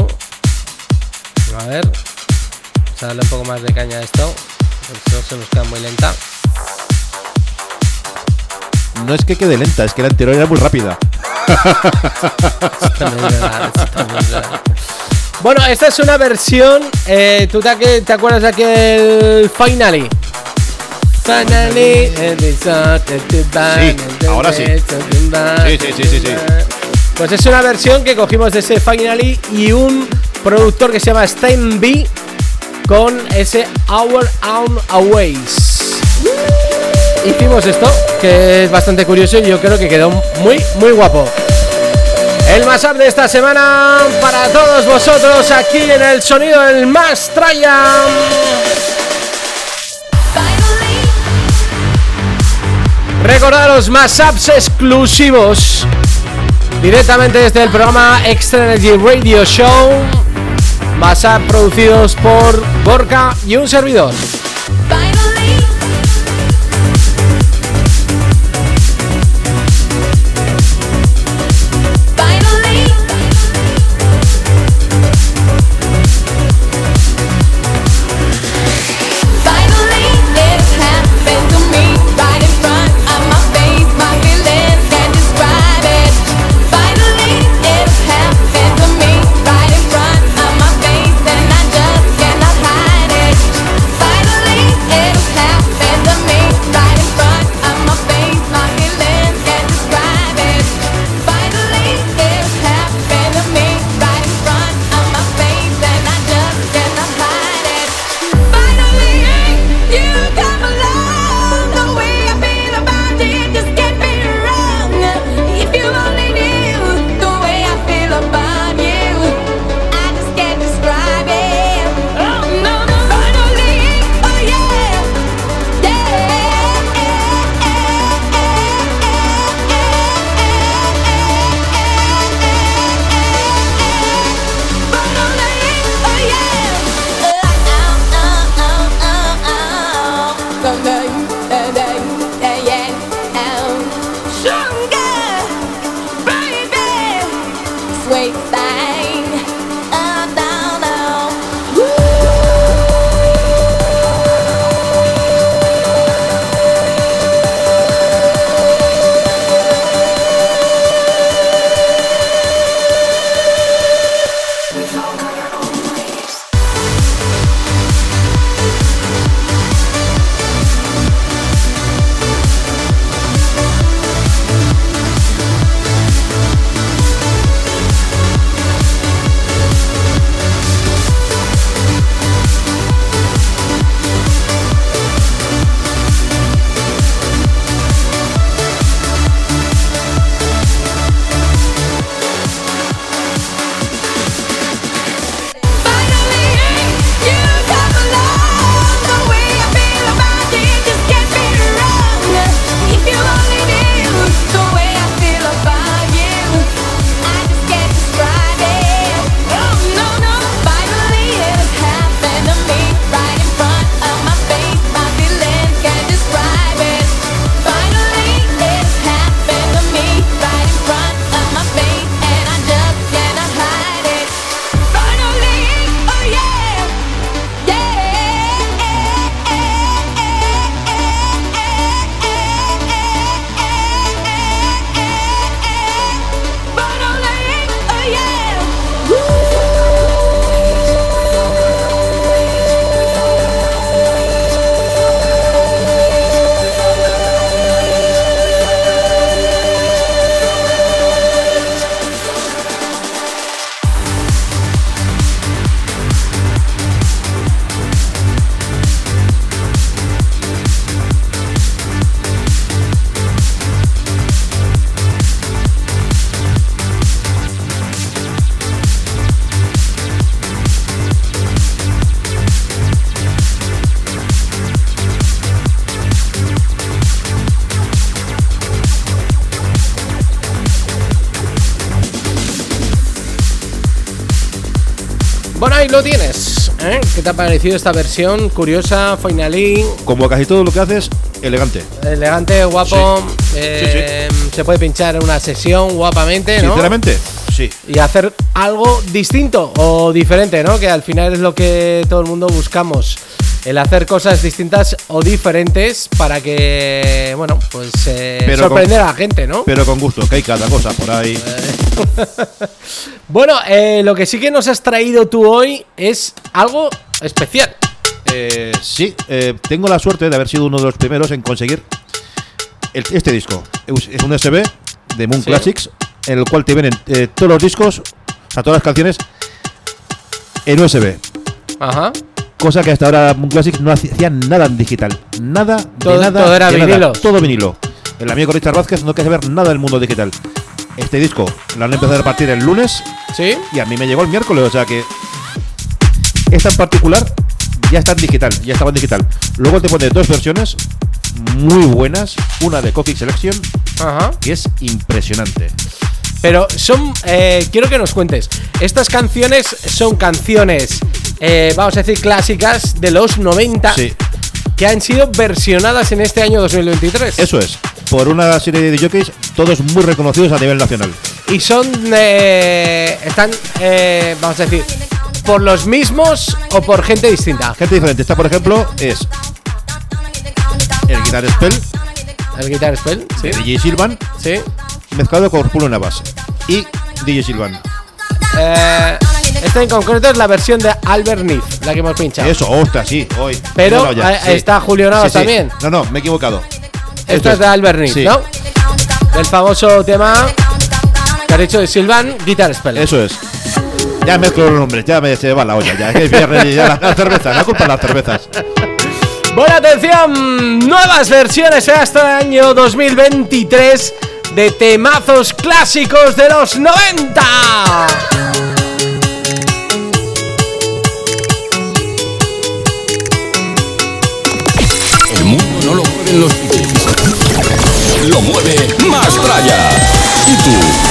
A ver. Vamos a darle un poco más de caña a esto. Si no se nos queda muy lenta. No es que quede lenta, es que la anterior era muy rápida. <laughs> También es verdad, eso también es verdad. Bueno, esta es una versión. eh, ¿Tú te, te acuerdas de aquel Finally? Finally, Sí, ahora sí. Sí, sí, sí, sí, sí. Pues es una versión que cogimos de ese Finally y un productor que se llama Stein B con ese Our Own Aways. Hicimos esto, que es bastante curioso y yo creo que quedó muy, muy guapo. El mashup de esta semana para todos vosotros aquí en el sonido del más Trayan. Recordaros mashups exclusivos directamente desde el programa Extra Energy Radio Show. Mashup producidos por Gorka y un servidor. Te ha parecido esta versión? Curiosa, finally, Como casi todo lo que haces, elegante. elegante, guapo. eh, Se puede pinchar en una sesión guapamente, ¿no? Sinceramente, sí. y hacer algo distinto o diferente, ¿no? Que al final es lo que todo el mundo buscamos. El hacer cosas distintas o diferentes para que, bueno, pues eh, Pero sorprender con- a la gente, ¿no? Pero con gusto, que hay cada cosa por ahí. <laughs> Bueno, eh, lo que sí que nos has traído tú hoy es algo especial. Eh, sí, eh, tengo la suerte de haber sido uno de los primeros en conseguir el- este disco. Es un USB de Moon Sí. Classics, en el cual te vienen eh, todos los discos, o sea, todas las canciones en USB. Ajá. Cosa que hasta ahora Moon Classics no hacía nada en digital. Nada, de Todo- nada. todo era de nada. vinilo. Todo vinilo. El amigo Richard Vázquez no quiere saber nada del mundo digital. Este disco lo han empezado a repartir el lunes ¿Sí? y a mí me llegó el miércoles, o sea que esta en particular ya está en digital, ya estaba en digital. Luego te pone dos versiones muy buenas, una de Coffee Selection Ajá. que es impresionante. Pero son. eh, quiero que nos cuentes. Estas canciones son canciones, eh, vamos a decir, clásicas de los 90 Sí, que han sido versionadas en este año 2023. eso es. Por una serie de jockeys, todos muy reconocidos a nivel nacional. Y son. eh, están, eh, vamos a decir, por los mismos o por gente distinta. Gente diferente. Esta, por ejemplo, es el Guitar Spell El Guitar Spell, sí. DJ Silvan Sí. mezclado con Pulo Navas y DJ Silvan. Eh, esta en concreto es la versión de Albert Neath, la que hemos pinchado. Eso, ostras, sí, hoy. Pero, eh, está Julio Navas también. No, no, me he equivocado. Esta Esto es de Albert Neath. ¿no? El famoso tema que ha dicho de Silvan, Guitar Spell. Eso es. Ya mezclo los nombres, ya me se va la olla. Ya es viernes ya la, la cerveza, la culpa de las cervezas. Buena atención, nuevas versiones hasta el año 2023 de temazos clásicos de los 90. El mundo no lo mueven los Beatles. Lo mueve Mastraya. ¿Y tú?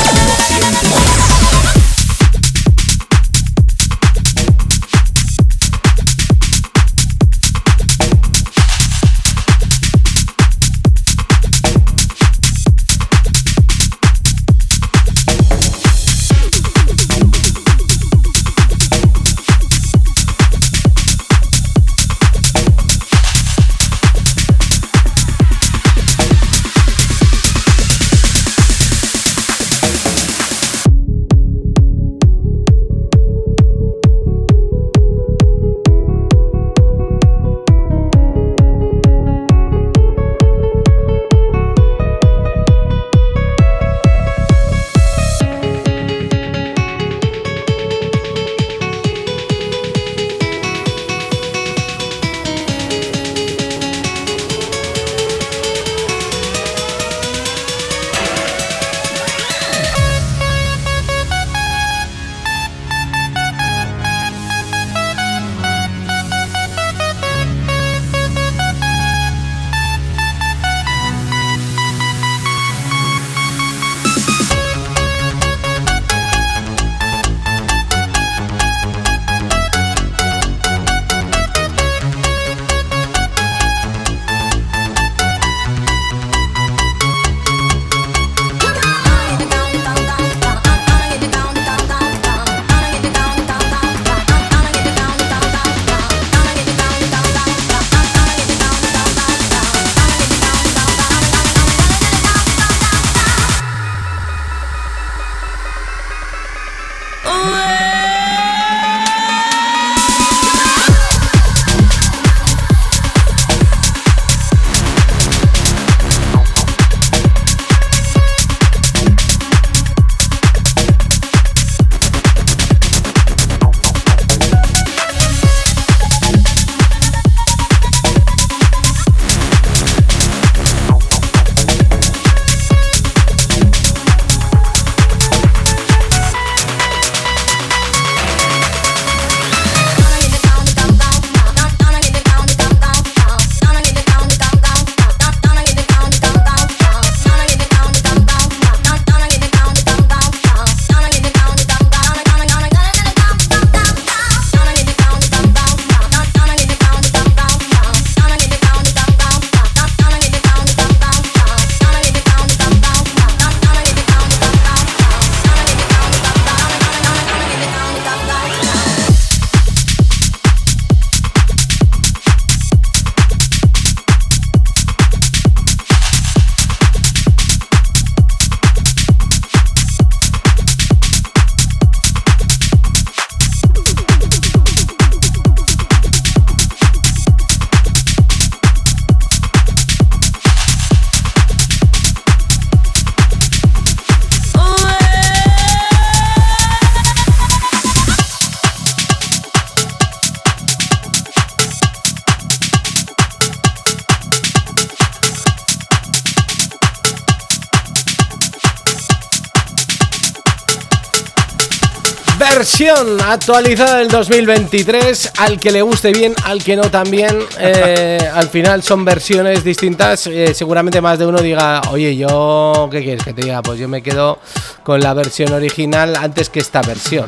Versión actualizada del 2023. Al que le guste bien, al que no también. <laughs> Eh, al final son versiones distintas. Eh, seguramente más de uno diga, oye, yo, ¿qué quieres que te diga? Pues yo me quedo con la versión original antes que esta versión.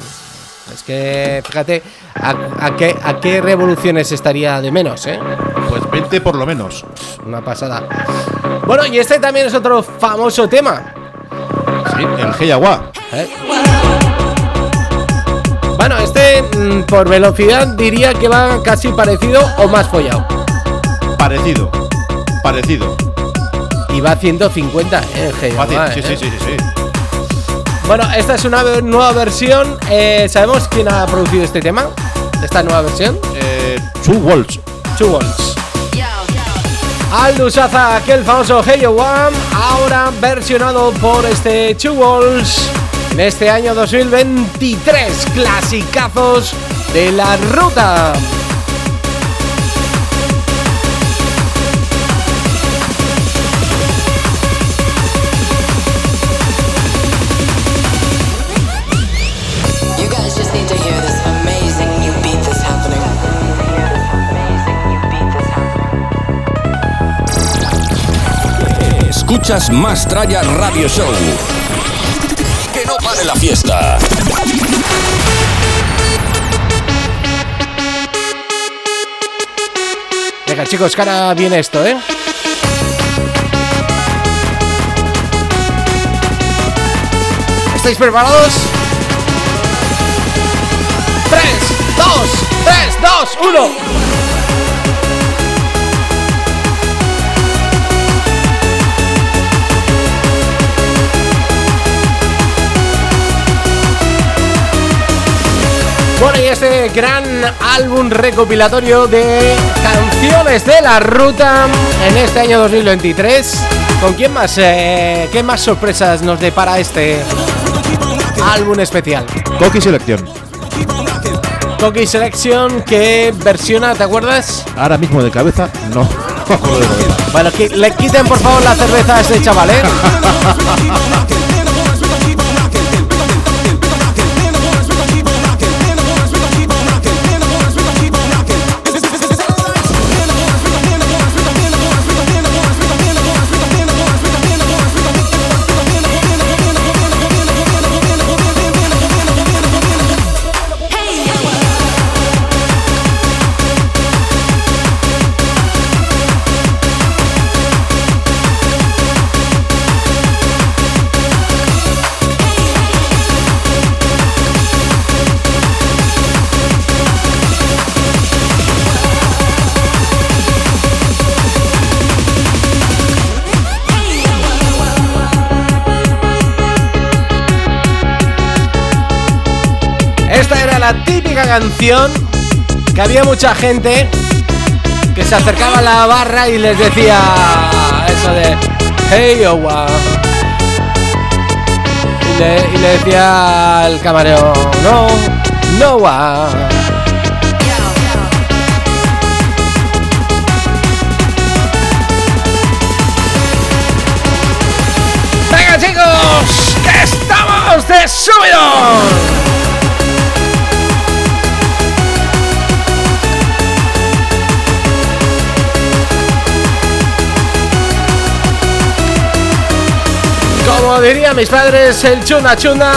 Es que, fíjate, a, a qué, a qué revoluciones estaría de menos, ¿eh? Pues 20 por lo menos. Una pasada. Bueno, y este también es otro famoso tema. Sí, el Hey Agua. ¿eh? Bueno, este mm, por velocidad diría que va casi parecido o más follado. Parecido. Parecido. Y va a 150, eh, Fácil. Agua, Sí, eh. sí, sí, sí, sí. Bueno, esta es una nueva versión. Eh, ¿Sabemos quién ha producido este tema? Esta nueva versión. Eh, Two Walls. Two Walls. Aldous Aza, aquel famoso Hey One, ahora versionado por este Two Walls en este año 2023. Clasicazos de la ruta. Escuchas Más Tralla Radio Show. Pare la fiesta. Venga, chicos, ahora viene esto, ¿eh? ¿Estáis preparados? 3, 2, 3, 2, 1. Bueno, y este gran álbum recopilatorio de canciones de la ruta en este año 2023. ¿Con quién más? eh, ¿Qué más sorpresas nos depara este álbum especial? Coqui Selección. Coqui Selection, ¿qué versiona? ¿Te acuerdas? Ahora mismo de cabeza, no. Bueno, que le quiten por favor la cerveza a este chaval, ¿eh? <laughs> la típica canción que había mucha gente que se acercaba a la barra y les decía eso de Hey wow. Y le, y le decía al camarero No, no wow. Venga chicos, que estamos de subidón. Como dirían mis padres, el chuna chuna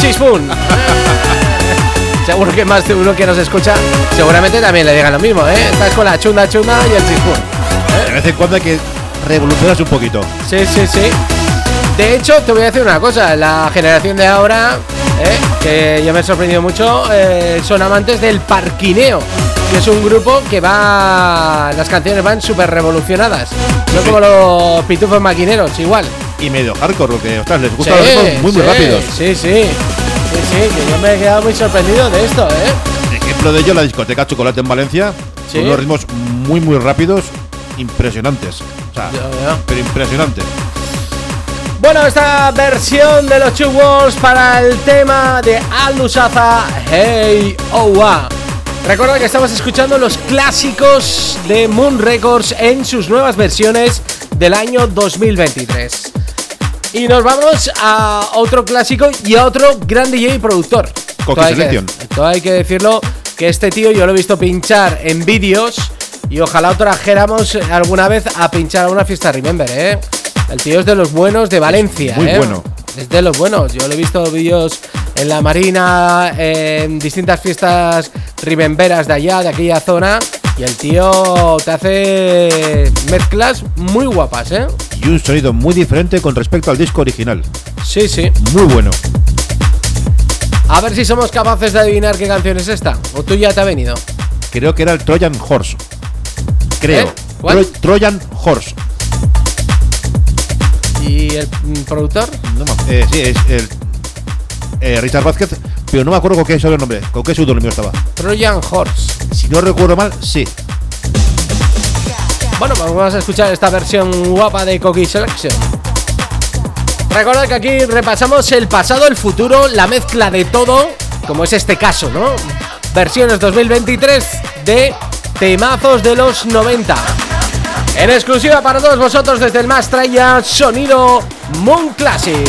chispun. <laughs> Seguro que más de uno que nos escucha, seguramente también le digan lo mismo, ¿eh? Estás con la chuna chuna y el chispun. De vez en cuando hay que revolucionarse un poquito. Sí, sí, sí. De hecho, te voy a decir una cosa, la generación de ahora, ¿eh? que yo me he sorprendido mucho, eh, son amantes del parquineo, que es un grupo que va... Las canciones van súper revolucionadas, no como los pitufos maquineros, igual. Y medio hardcore, porque ostras, les gusta Sí, los ritmos muy, muy sí, rápidos. Sí, sí. Sí, sí, que yo me he quedado muy sorprendido de esto, ¿eh? Ejemplo de ello, la discoteca Chocolate en Valencia, Sí. con unos ritmos muy, muy rápidos, impresionantes. O sea, pero impresionante. Bueno, esta versión de los Two Walls para el tema de Aldous Aza, Hey Owa. Recuerda que estamos escuchando los clásicos de Moon Records en sus nuevas versiones del año 2023. Y nos vamos a otro clásico y a otro gran DJ y productor. Coqui hay que, Selection. esto hay que decirlo que este tío yo lo he visto pinchar en vídeos y ojalá trajéramos alguna vez a pinchar a una fiesta Remember, ¿eh? El tío es de los buenos de Valencia, Muy ¿eh? bueno. Es de los buenos. Yo lo he visto vídeos en la Marina, en distintas fiestas Rememberas de allá, de aquella zona. Y el tío te hace mezclas muy guapas, ¿eh? Y un sonido muy diferente con respecto al disco original. Sí, sí. Muy bueno. A ver si somos capaces de adivinar qué canción es esta. O tú ya te ha venido. Creo que era el Trojan Horse. Creo. ¿Eh? ¿Cuál? Tro- Trojan Horse. ¿Y el mm, productor? No eh, sí, es el. Eh, Richard Vázquez, pero no me acuerdo con qué sobrenombre, con qué pseudónimo estaba. Trojan Horse. Si no recuerdo mal, sí. Bueno, pues vamos a escuchar esta versión guapa de Coqui Selection. Recordad que aquí repasamos el pasado, el futuro, la mezcla de todo, como es este caso, ¿no? Versiones 2023 de temazos de los 90. En exclusiva para todos vosotros desde el Mastraya, sonido Moon Classic.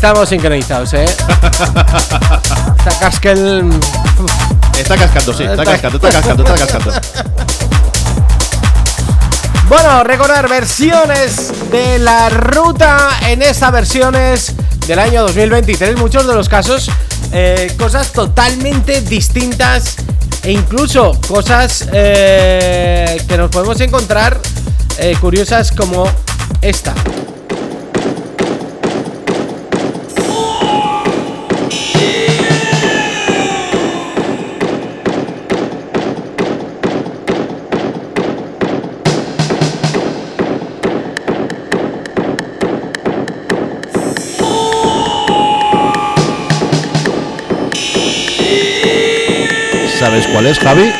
Estamos sincronizados, ¿eh? <laughs> Esta caskel... Está cascando, sí, está Está- cascando, está cascando, está cascando. Bueno, recordar versiones de la ruta en estas versiones del año 2023. Muchos de los casos, eh, cosas totalmente distintas e incluso cosas eh, que nos podemos encontrar eh, curiosas como cuál es, Javi?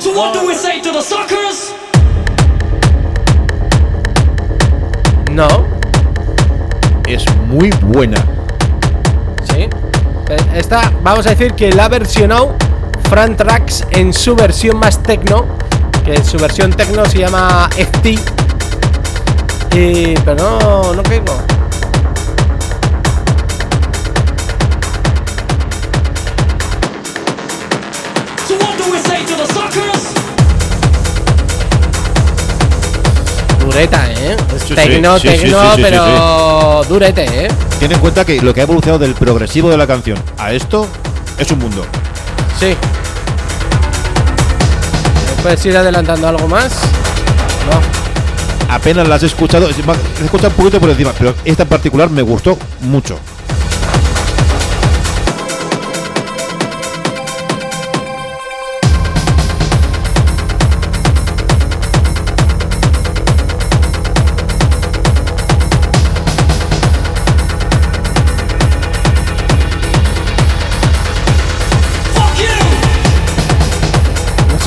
So what do we say to the suckers? no, Es muy buena. sí. Eh, Esta, vamos a decir que la ha versionado Fran Trax en su versión más techno, que en su versión techno se llama FT. Y, pero no, no caigo. Dureta, ¿eh? Sí, tecno, sí, tecno, sí, pero durete, ¿eh? Ten en cuenta que lo que ha evolucionado del progresivo de la canción a esto es un mundo. Sí. ¿Puedes ir adelantando algo más? No. Apenas las he escuchado, he escuchado un poquito por encima, pero esta en particular me gustó mucho.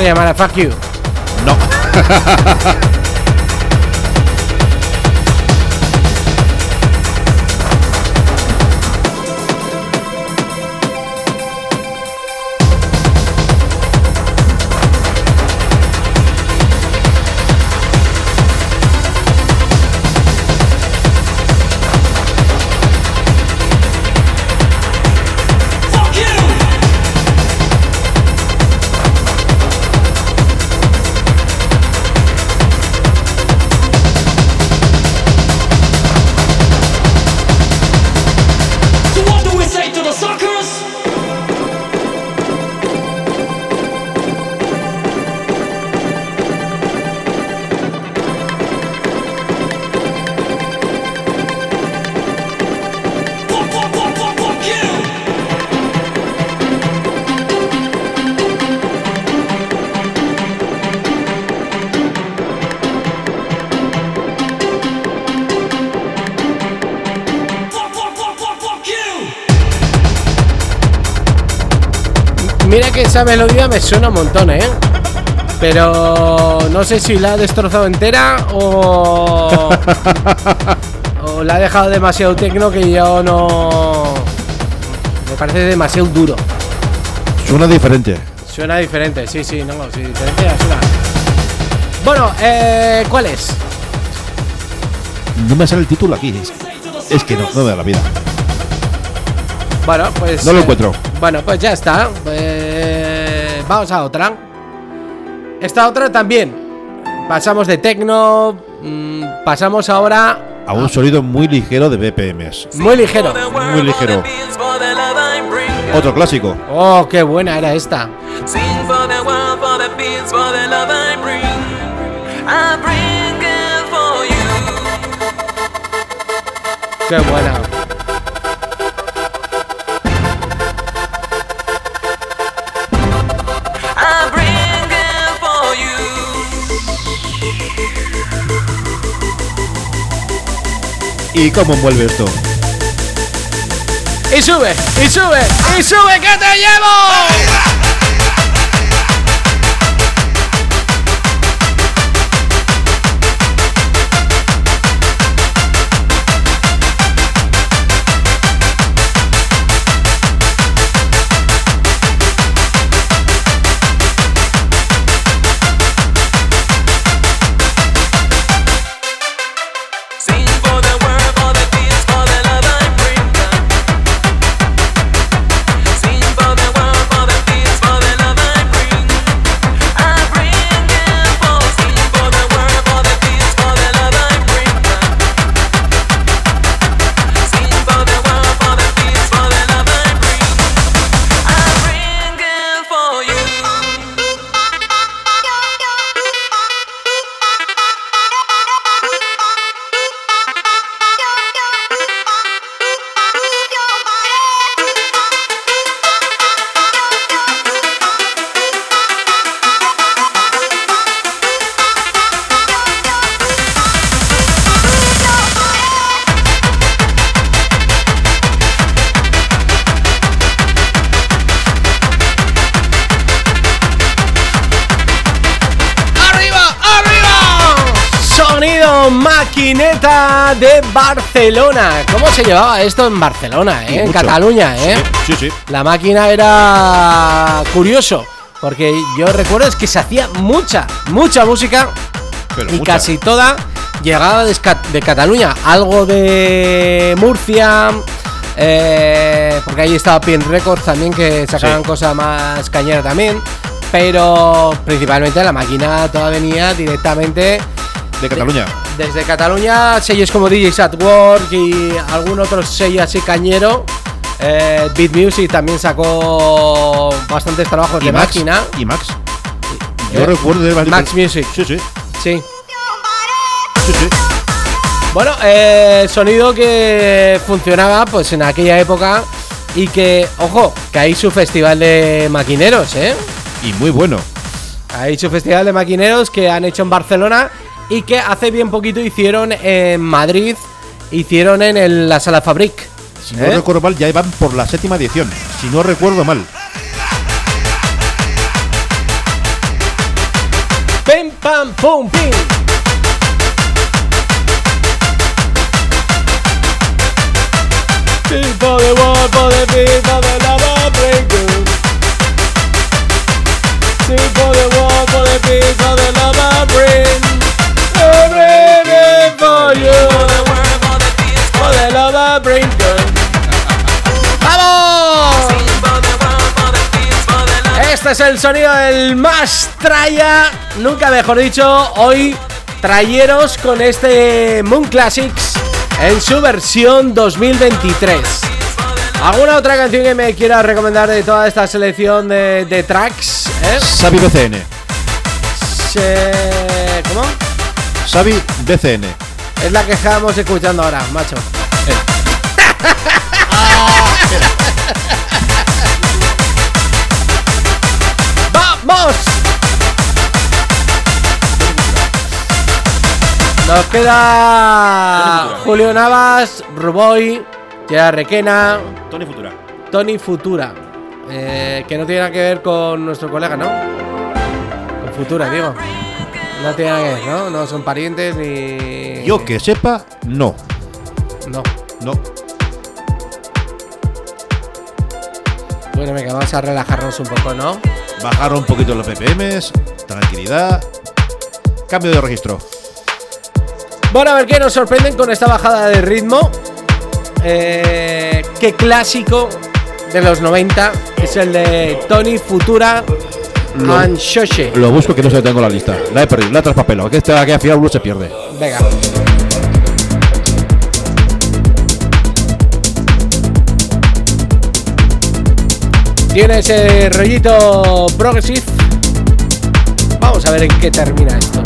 Se llamará Fuck You. No. <laughs> que esa melodía me suena un montón, ¿eh? Pero no sé si la ha destrozado entera o. <laughs> o la ha dejado demasiado tecno que yo no. Me parece demasiado duro. Suena diferente. Suena diferente, sí, sí, no, sí, diferente suena. Bueno, eh, ¿cuál es? No me sale el título aquí. Es, es que no, no me da la vida. Bueno, pues. No lo eh, encuentro. Bueno, pues ya está. Eh, vamos a otra. Esta otra también. Pasamos de tecno. mm, pasamos ahora A un sonido muy ligero de BPMs. muy ligero. Muy ligero. Otro clásico. Oh, qué buena era esta. Sing for ¿Y cómo envuelve esto? Y sube, y sube, y sube, que te llevo. Barcelona. ¿Cómo se llevaba esto en Barcelona, eh? En. Cataluña, eh? Sí, sí. La máquina era curioso, porque yo recuerdo es que se hacía mucha, mucha música Pero y mucha. casi toda llegaba de, Cataluña. Algo de Murcia, eh, porque ahí estaba Pin Records también, que sacaban cosas más cañera también. Pero principalmente la máquina toda venía directamente De Cataluña. Desde Cataluña, sellos como DJs at Work y algún otro sello así cañero. Eh, Beat Music también sacó bastantes trabajos de Max, máquina. Y Max. Yo Eh, recuerdo de Max Music. Sí, sí. Sí. Sí, sí. Bueno, eh, sonido que funcionaba pues en aquella época y que, ojo, que hay su festival de maquineros, ¿eh? Y muy bueno. Hay su festival de maquineros que han hecho en Barcelona y que hace bien poquito hicieron en Madrid, hicieron en el- la sala Fabric. Si no ¿Eh? recuerdo mal, ya van por la séptima edición. Si no recuerdo mal. Pim pam pum pim. People de war for the people de lava breaker. People de war for the people de lava bring. Everything for you. For the lava breaker. ¡Vamos! Este es el sonido del más traya, nunca mejor dicho, hoy trayeros con este Moon Classics en su versión 2023. ¿Alguna otra canción que me quiera recomendar de toda esta selección de, de tracks? eh? Xavi BCN. Se- ¿Cómo? Xavi BCN. Es la que estamos escuchando ahora, macho. <laughs> ¡Vamos! Nos queda Julio Navas, Ruboy, Gerard Requena, Tony Futura. Tony Futura. eh, que no tiene nada que ver con nuestro colega, ¿no? Con Futura, digo. No tiene nada que ver, ¿no? No son parientes ni. Yo que sepa, no. No. No. Bueno, venga, vamos a relajarnos un poco, ¿no? Bajaron un poquito los BPMs. Tranquilidad. Cambio de registro. Bueno, a ver qué nos sorprenden con esta bajada de ritmo. Eh, qué clásico de los 90 es el de Tony Futura Lo-. Lo busco que no se lo tengo en la lista. La he perdido, la he traspapelado. Que esta que al final uno se pierde. Venga. Tiene ese rollito progressive. Vamos a ver en qué termina esto.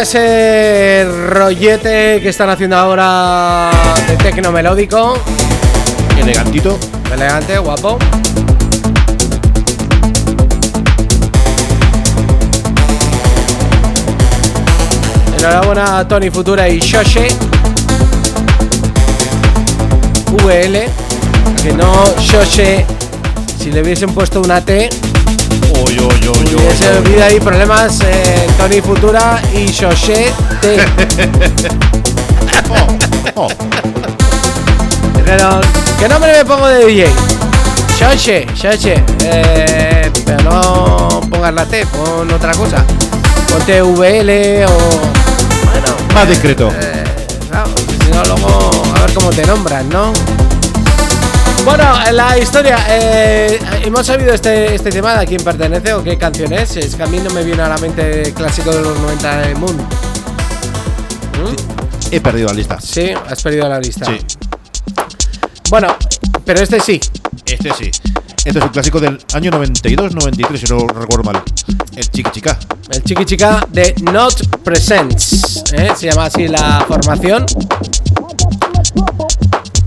Ese rollete que están haciendo ahora de tecno melódico. Elegantito. Elegante, guapo. Enhorabuena a Tony Futura y Shoshe. VL. Que no Shoshe. Si le hubiesen puesto una T, Oy, oy, oy, oy, se olvida ahí problemas. eh, Tony Futura y Shoshe T. <laughs> Oh, Pero, ¿qué nombre me pongo de DJ? Shoshe, Shoshe. Eh, pero no pongas la T, pon otra cosa. Ponte VL o. Bueno. Más discreto. Eh, claro, si no, luego a ver cómo te nombran, ¿no? Bueno, la historia. eh, hemos sabido este, este tema de a quién pertenece o qué canción es. Es que a mí no me viene a la mente clásico de los 90 de Moon. He perdido la lista. Sí, has perdido la lista. Sí, Bueno, pero este sí. este sí. Este es un clásico del año 92-93, si no recuerdo mal. El Chiqui Chica. El Chiqui Chica de Not Presents. ¿eh? Se llama así la formación.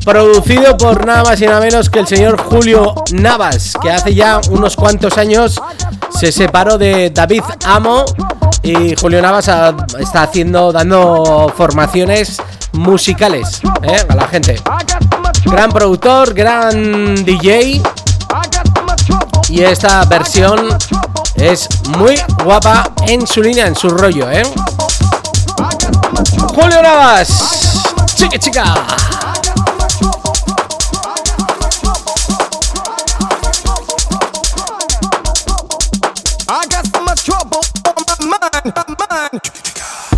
Producido por nada más y nada menos que el señor Julio Navas, que hace ya unos cuantos años se separó de David Amo. Y Julio Navas está haciendo, dando formaciones musicales ¿eh? a la gente. Gran productor, gran DJ. Y esta versión es muy guapa en su línea, en su rollo, ¿eh? Julio Navas, chica chica. one.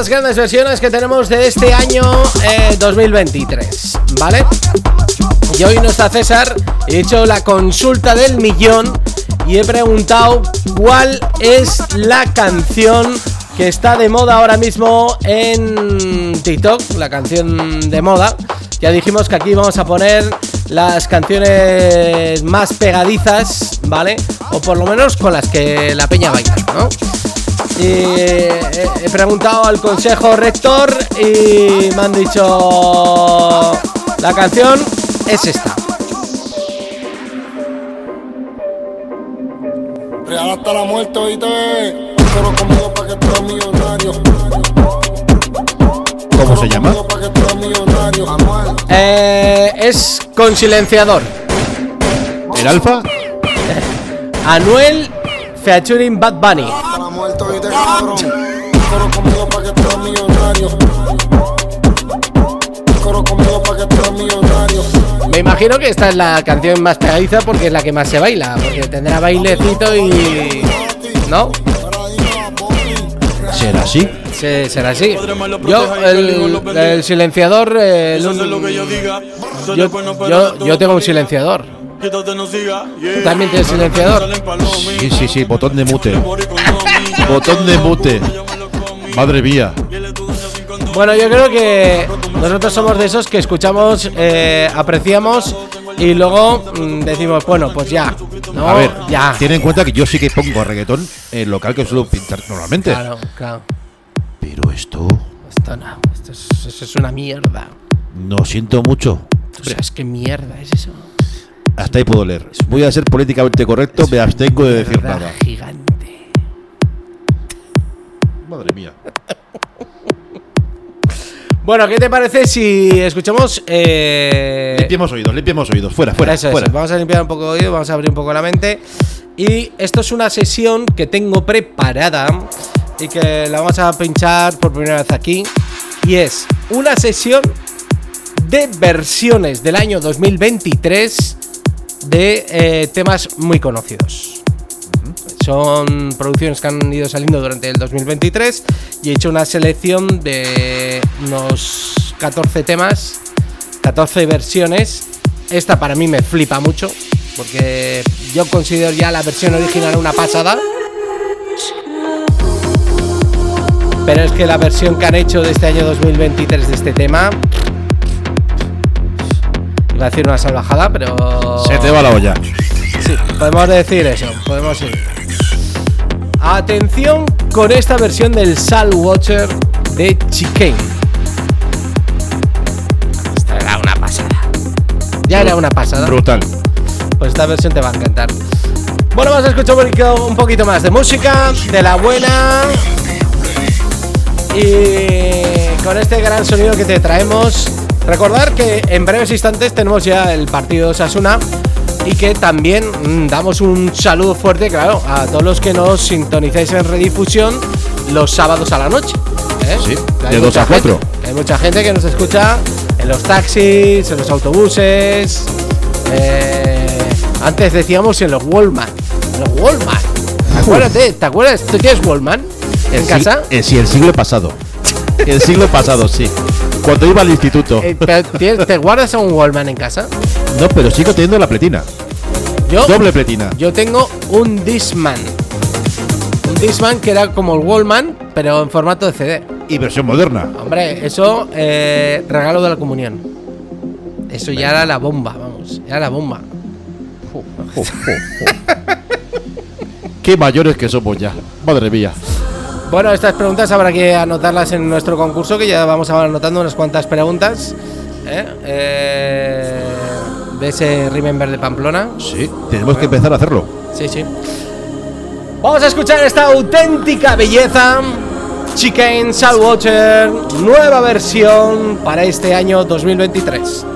Esas grandes versiones que tenemos de este año eh, 2023, ¿vale? Y hoy no está César, he hecho la consulta del millón y he preguntado cuál es la canción que está de moda ahora mismo en TikTok, la canción de moda. Ya dijimos que aquí vamos a poner las canciones más pegadizas, ¿vale? O por lo menos con las que la peña baila, ¿no? Y he, he preguntado al consejo rector y me han dicho la canción es esta. Real hasta la muerte, oíste. Pero conmigo pa' que tú millonario. ¿Cómo se llama? Eh, es con silenciador. ¿El alfa? Anuel featuring Bad Bunny. Cabrón. Conmigo pa' que millonario. Conmigo pa' que millonario. Me imagino que esta es la canción más pegadiza porque es la que más se baila. Porque tendrá bailecito y. ¿No? ¿Será así? Sí, será así. Yo, el, el silenciador. el yo, yo, yo tengo un silenciador. ¿Tú también tienes silenciador? Sí, sí, sí, botón de mute. Botón de mute. Madre mía. Bueno, yo creo que nosotros somos de esos que escuchamos, eh, apreciamos y luego mm, decimos, bueno, pues ya. ¿no? A ver, ya. ten en cuenta que yo sí que pongo reggaetón en el local que suelo pintar normalmente. Claro, claro. Pero esto, Esto no, esto es, una mierda. no siento mucho. ¿Tú sabes qué mierda es eso? Hasta ahí puedo leer. Voy a ser políticamente correcto, me abstengo de decir nada. gigante. Madre mía. <laughs> Bueno, ¿qué te parece si escuchamos... Eh, Limpiemos oídos, limpiemos oídos. Fuera, fuera, Eso fuera. Vamos a limpiar un poco de oído, vamos a abrir un poco la mente. Y esto es una sesión que tengo preparada y que la vamos a pinchar por primera vez aquí. Y es una sesión de versiones del año 2023 de eh, temas muy conocidos. Son producciones que han ido saliendo durante el 2023 y he hecho una selección de unos 14 temas, 14 versiones. Esta para mí me flipa mucho porque yo considero ya la versión original una pasada. Pero es que la versión que han hecho de este año 2023 de este tema. Iba a decir una salvajada, pero. Se te va la olla. Sí, podemos decir eso, podemos ir. Atención con esta versión del Sal Watcher de Chicane. Esta era una pasada. Ya era una pasada. Brutal. Pues esta versión te va a encantar. Bueno, vamos a escuchar un poquito, un poquito más de música, de la buena. Y con este gran sonido que te traemos, recordar que en breves instantes tenemos ya el partido de Osasuna y que también mm, damos un saludo fuerte, claro, a todos los que nos sintonizáis en redifusión los sábados a la noche. ¿eh? Sí, de hay dos mucha a cuatro. gente- Hay mucha gente que nos escucha en los taxis, en los autobuses. eh, antes decíamos en los Walmart. En los Walmart. Acuérdate, ¿te acuerdas? ¿Tú tienes Walmart en El casa? eh, sí, el siglo pasado. El siglo pasado, sí. Cuando iba al instituto. Eh, pero ¿tienes- ¿Te guardas a un Wallman en casa? No, pero sigo teniendo la pletina. Yo, Doble pletina. yo tengo un Discman. Un Discman que era como el Wallman, pero en formato de CD. Y versión moderna. Hombre, eso, eh, regalo de la comunión. Eso ya era la bomba, vamos. Era la bomba. <laughs> Qué mayores que somos ya. Madre mía. Bueno, estas preguntas habrá que anotarlas en nuestro concurso, que ya vamos a anotando unas cuantas preguntas. ¿eh? Eh, de ese Remember de Pamplona. Sí, tenemos que empezar a hacerlo. Sí, sí. Vamos a escuchar esta auténtica belleza. Chicken Saltwater, nueva versión para este año 2023.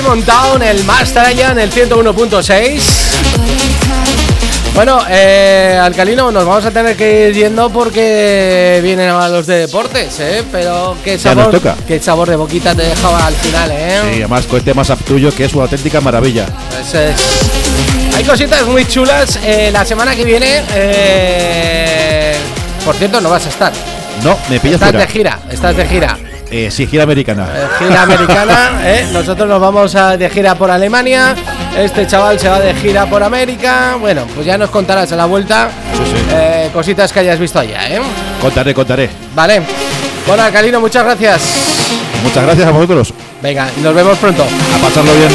Aquí montado en el Mastraya en el 101.6. Bueno, eh, Alcalino, nos vamos a tener que ir yendo porque vienen a los de deportes, ¿eh? Pero qué sabor, toca. qué sabor de boquita te dejaba al final, ¿eh? Y además con este más tuyo que es una auténtica maravilla. Hay cositas muy chulas. eh, la semana que viene, eh, por cierto, no vas a estar. No, me pillas Estás fuera. de gira, estás de gira. Eh, sí, gira americana. Gira americana, ¿eh? nosotros nos vamos a- de gira por Alemania, este chaval se va de gira por América, bueno, pues ya nos contarás a la vuelta Sí, sí. eh, cositas que hayas visto allá, ¿eh? Contaré, contaré. Vale, bueno Alcalino, muchas gracias, Muchas gracias a vosotros. venga, nos vemos pronto. A pasarlo bien.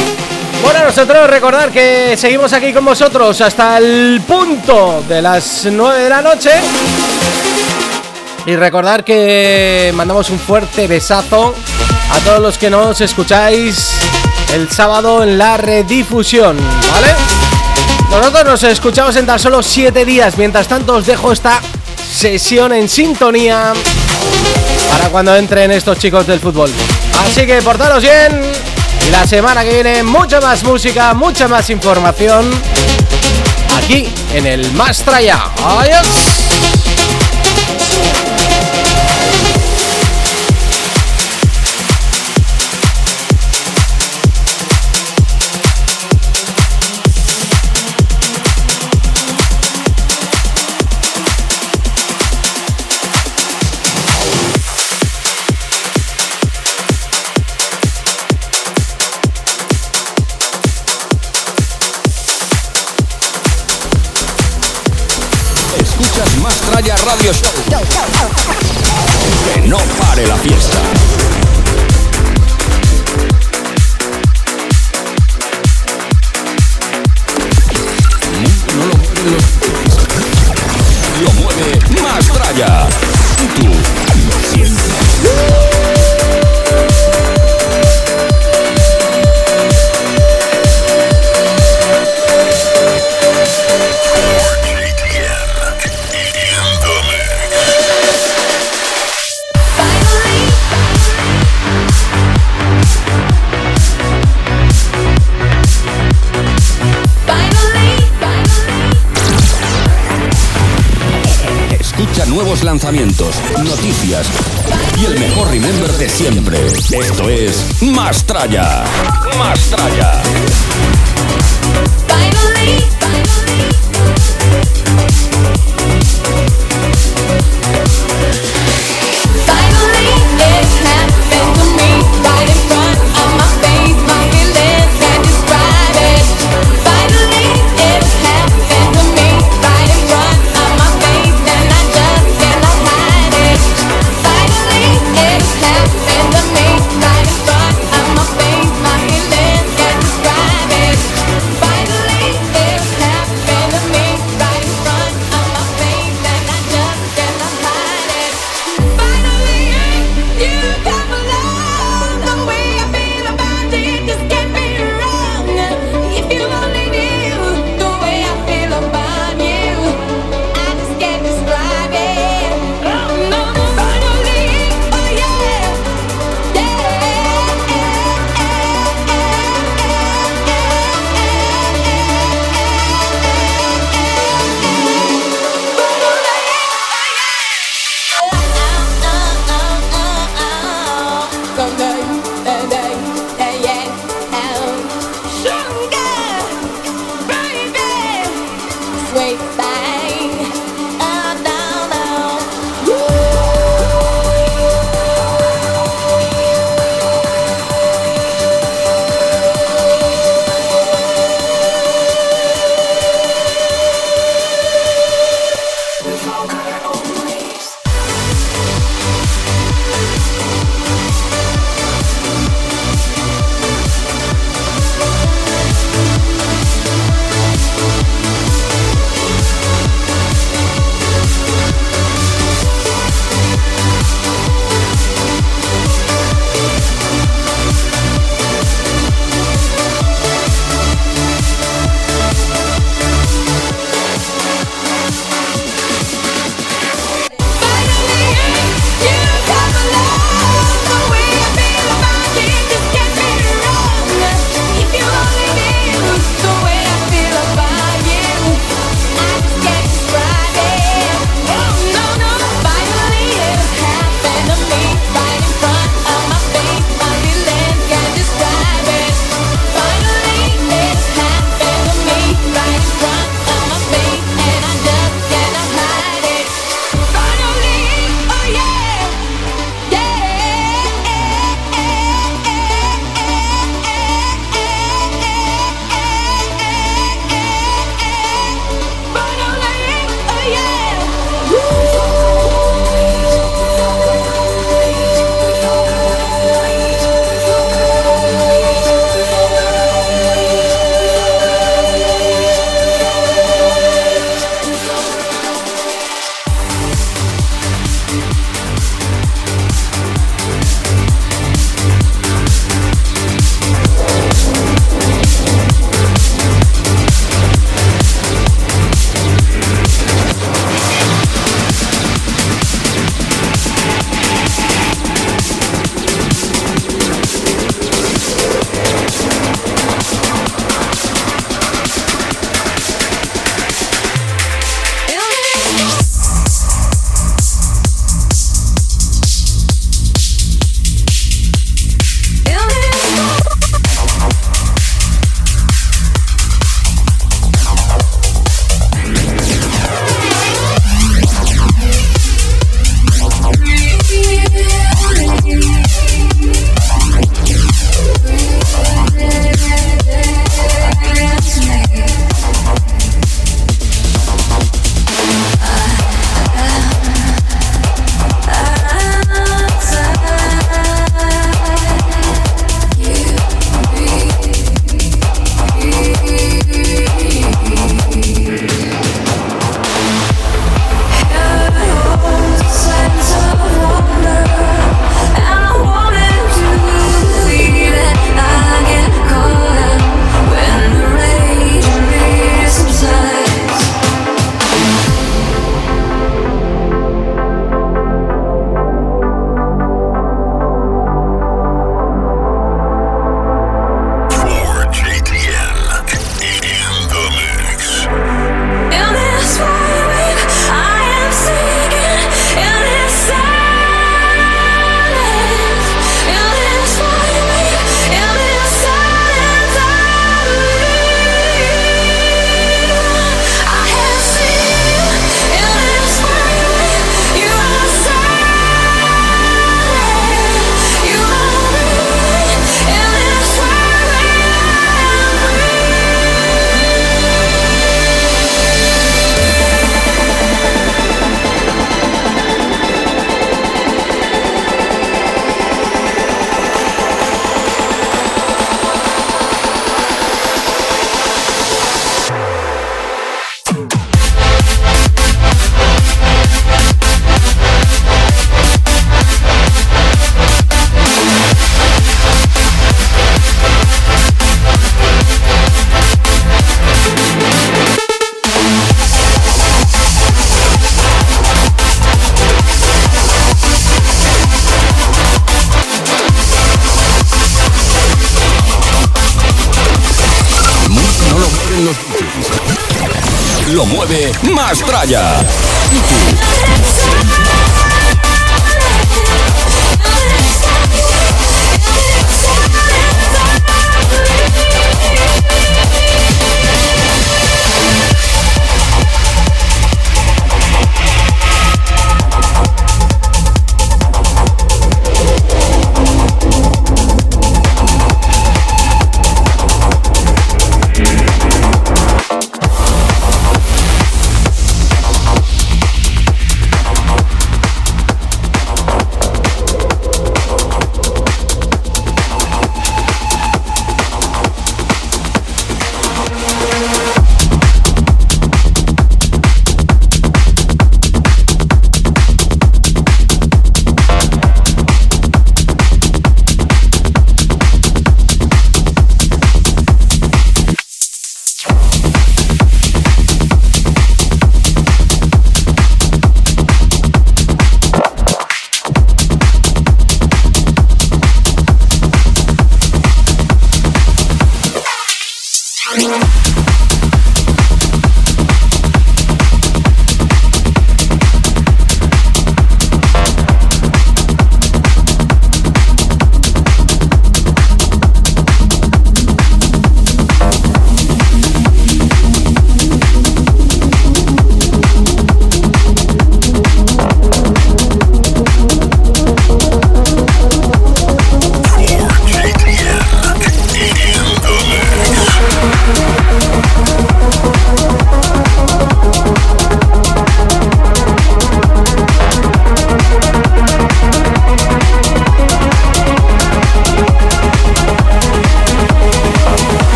Bueno, nosotros recordar que seguimos aquí con vosotros hasta el punto de las 9 de la noche. Y recordar que mandamos un fuerte besazo a todos los que nos escucháis el sábado en la redifusión, ¿vale? Nosotros nos escuchamos en tan solo 7 días. Mientras tanto, os dejo esta sesión en sintonía para cuando entren estos chicos del fútbol. Así que portaros bien. Y la semana que viene, mucha más música, mucha más información. Aquí en el Mastraya. Adiós. Show. Que no pare la fiesta. Lanzamientos, noticias y el mejor remember de siempre. Esto es. Mastraya. Finally,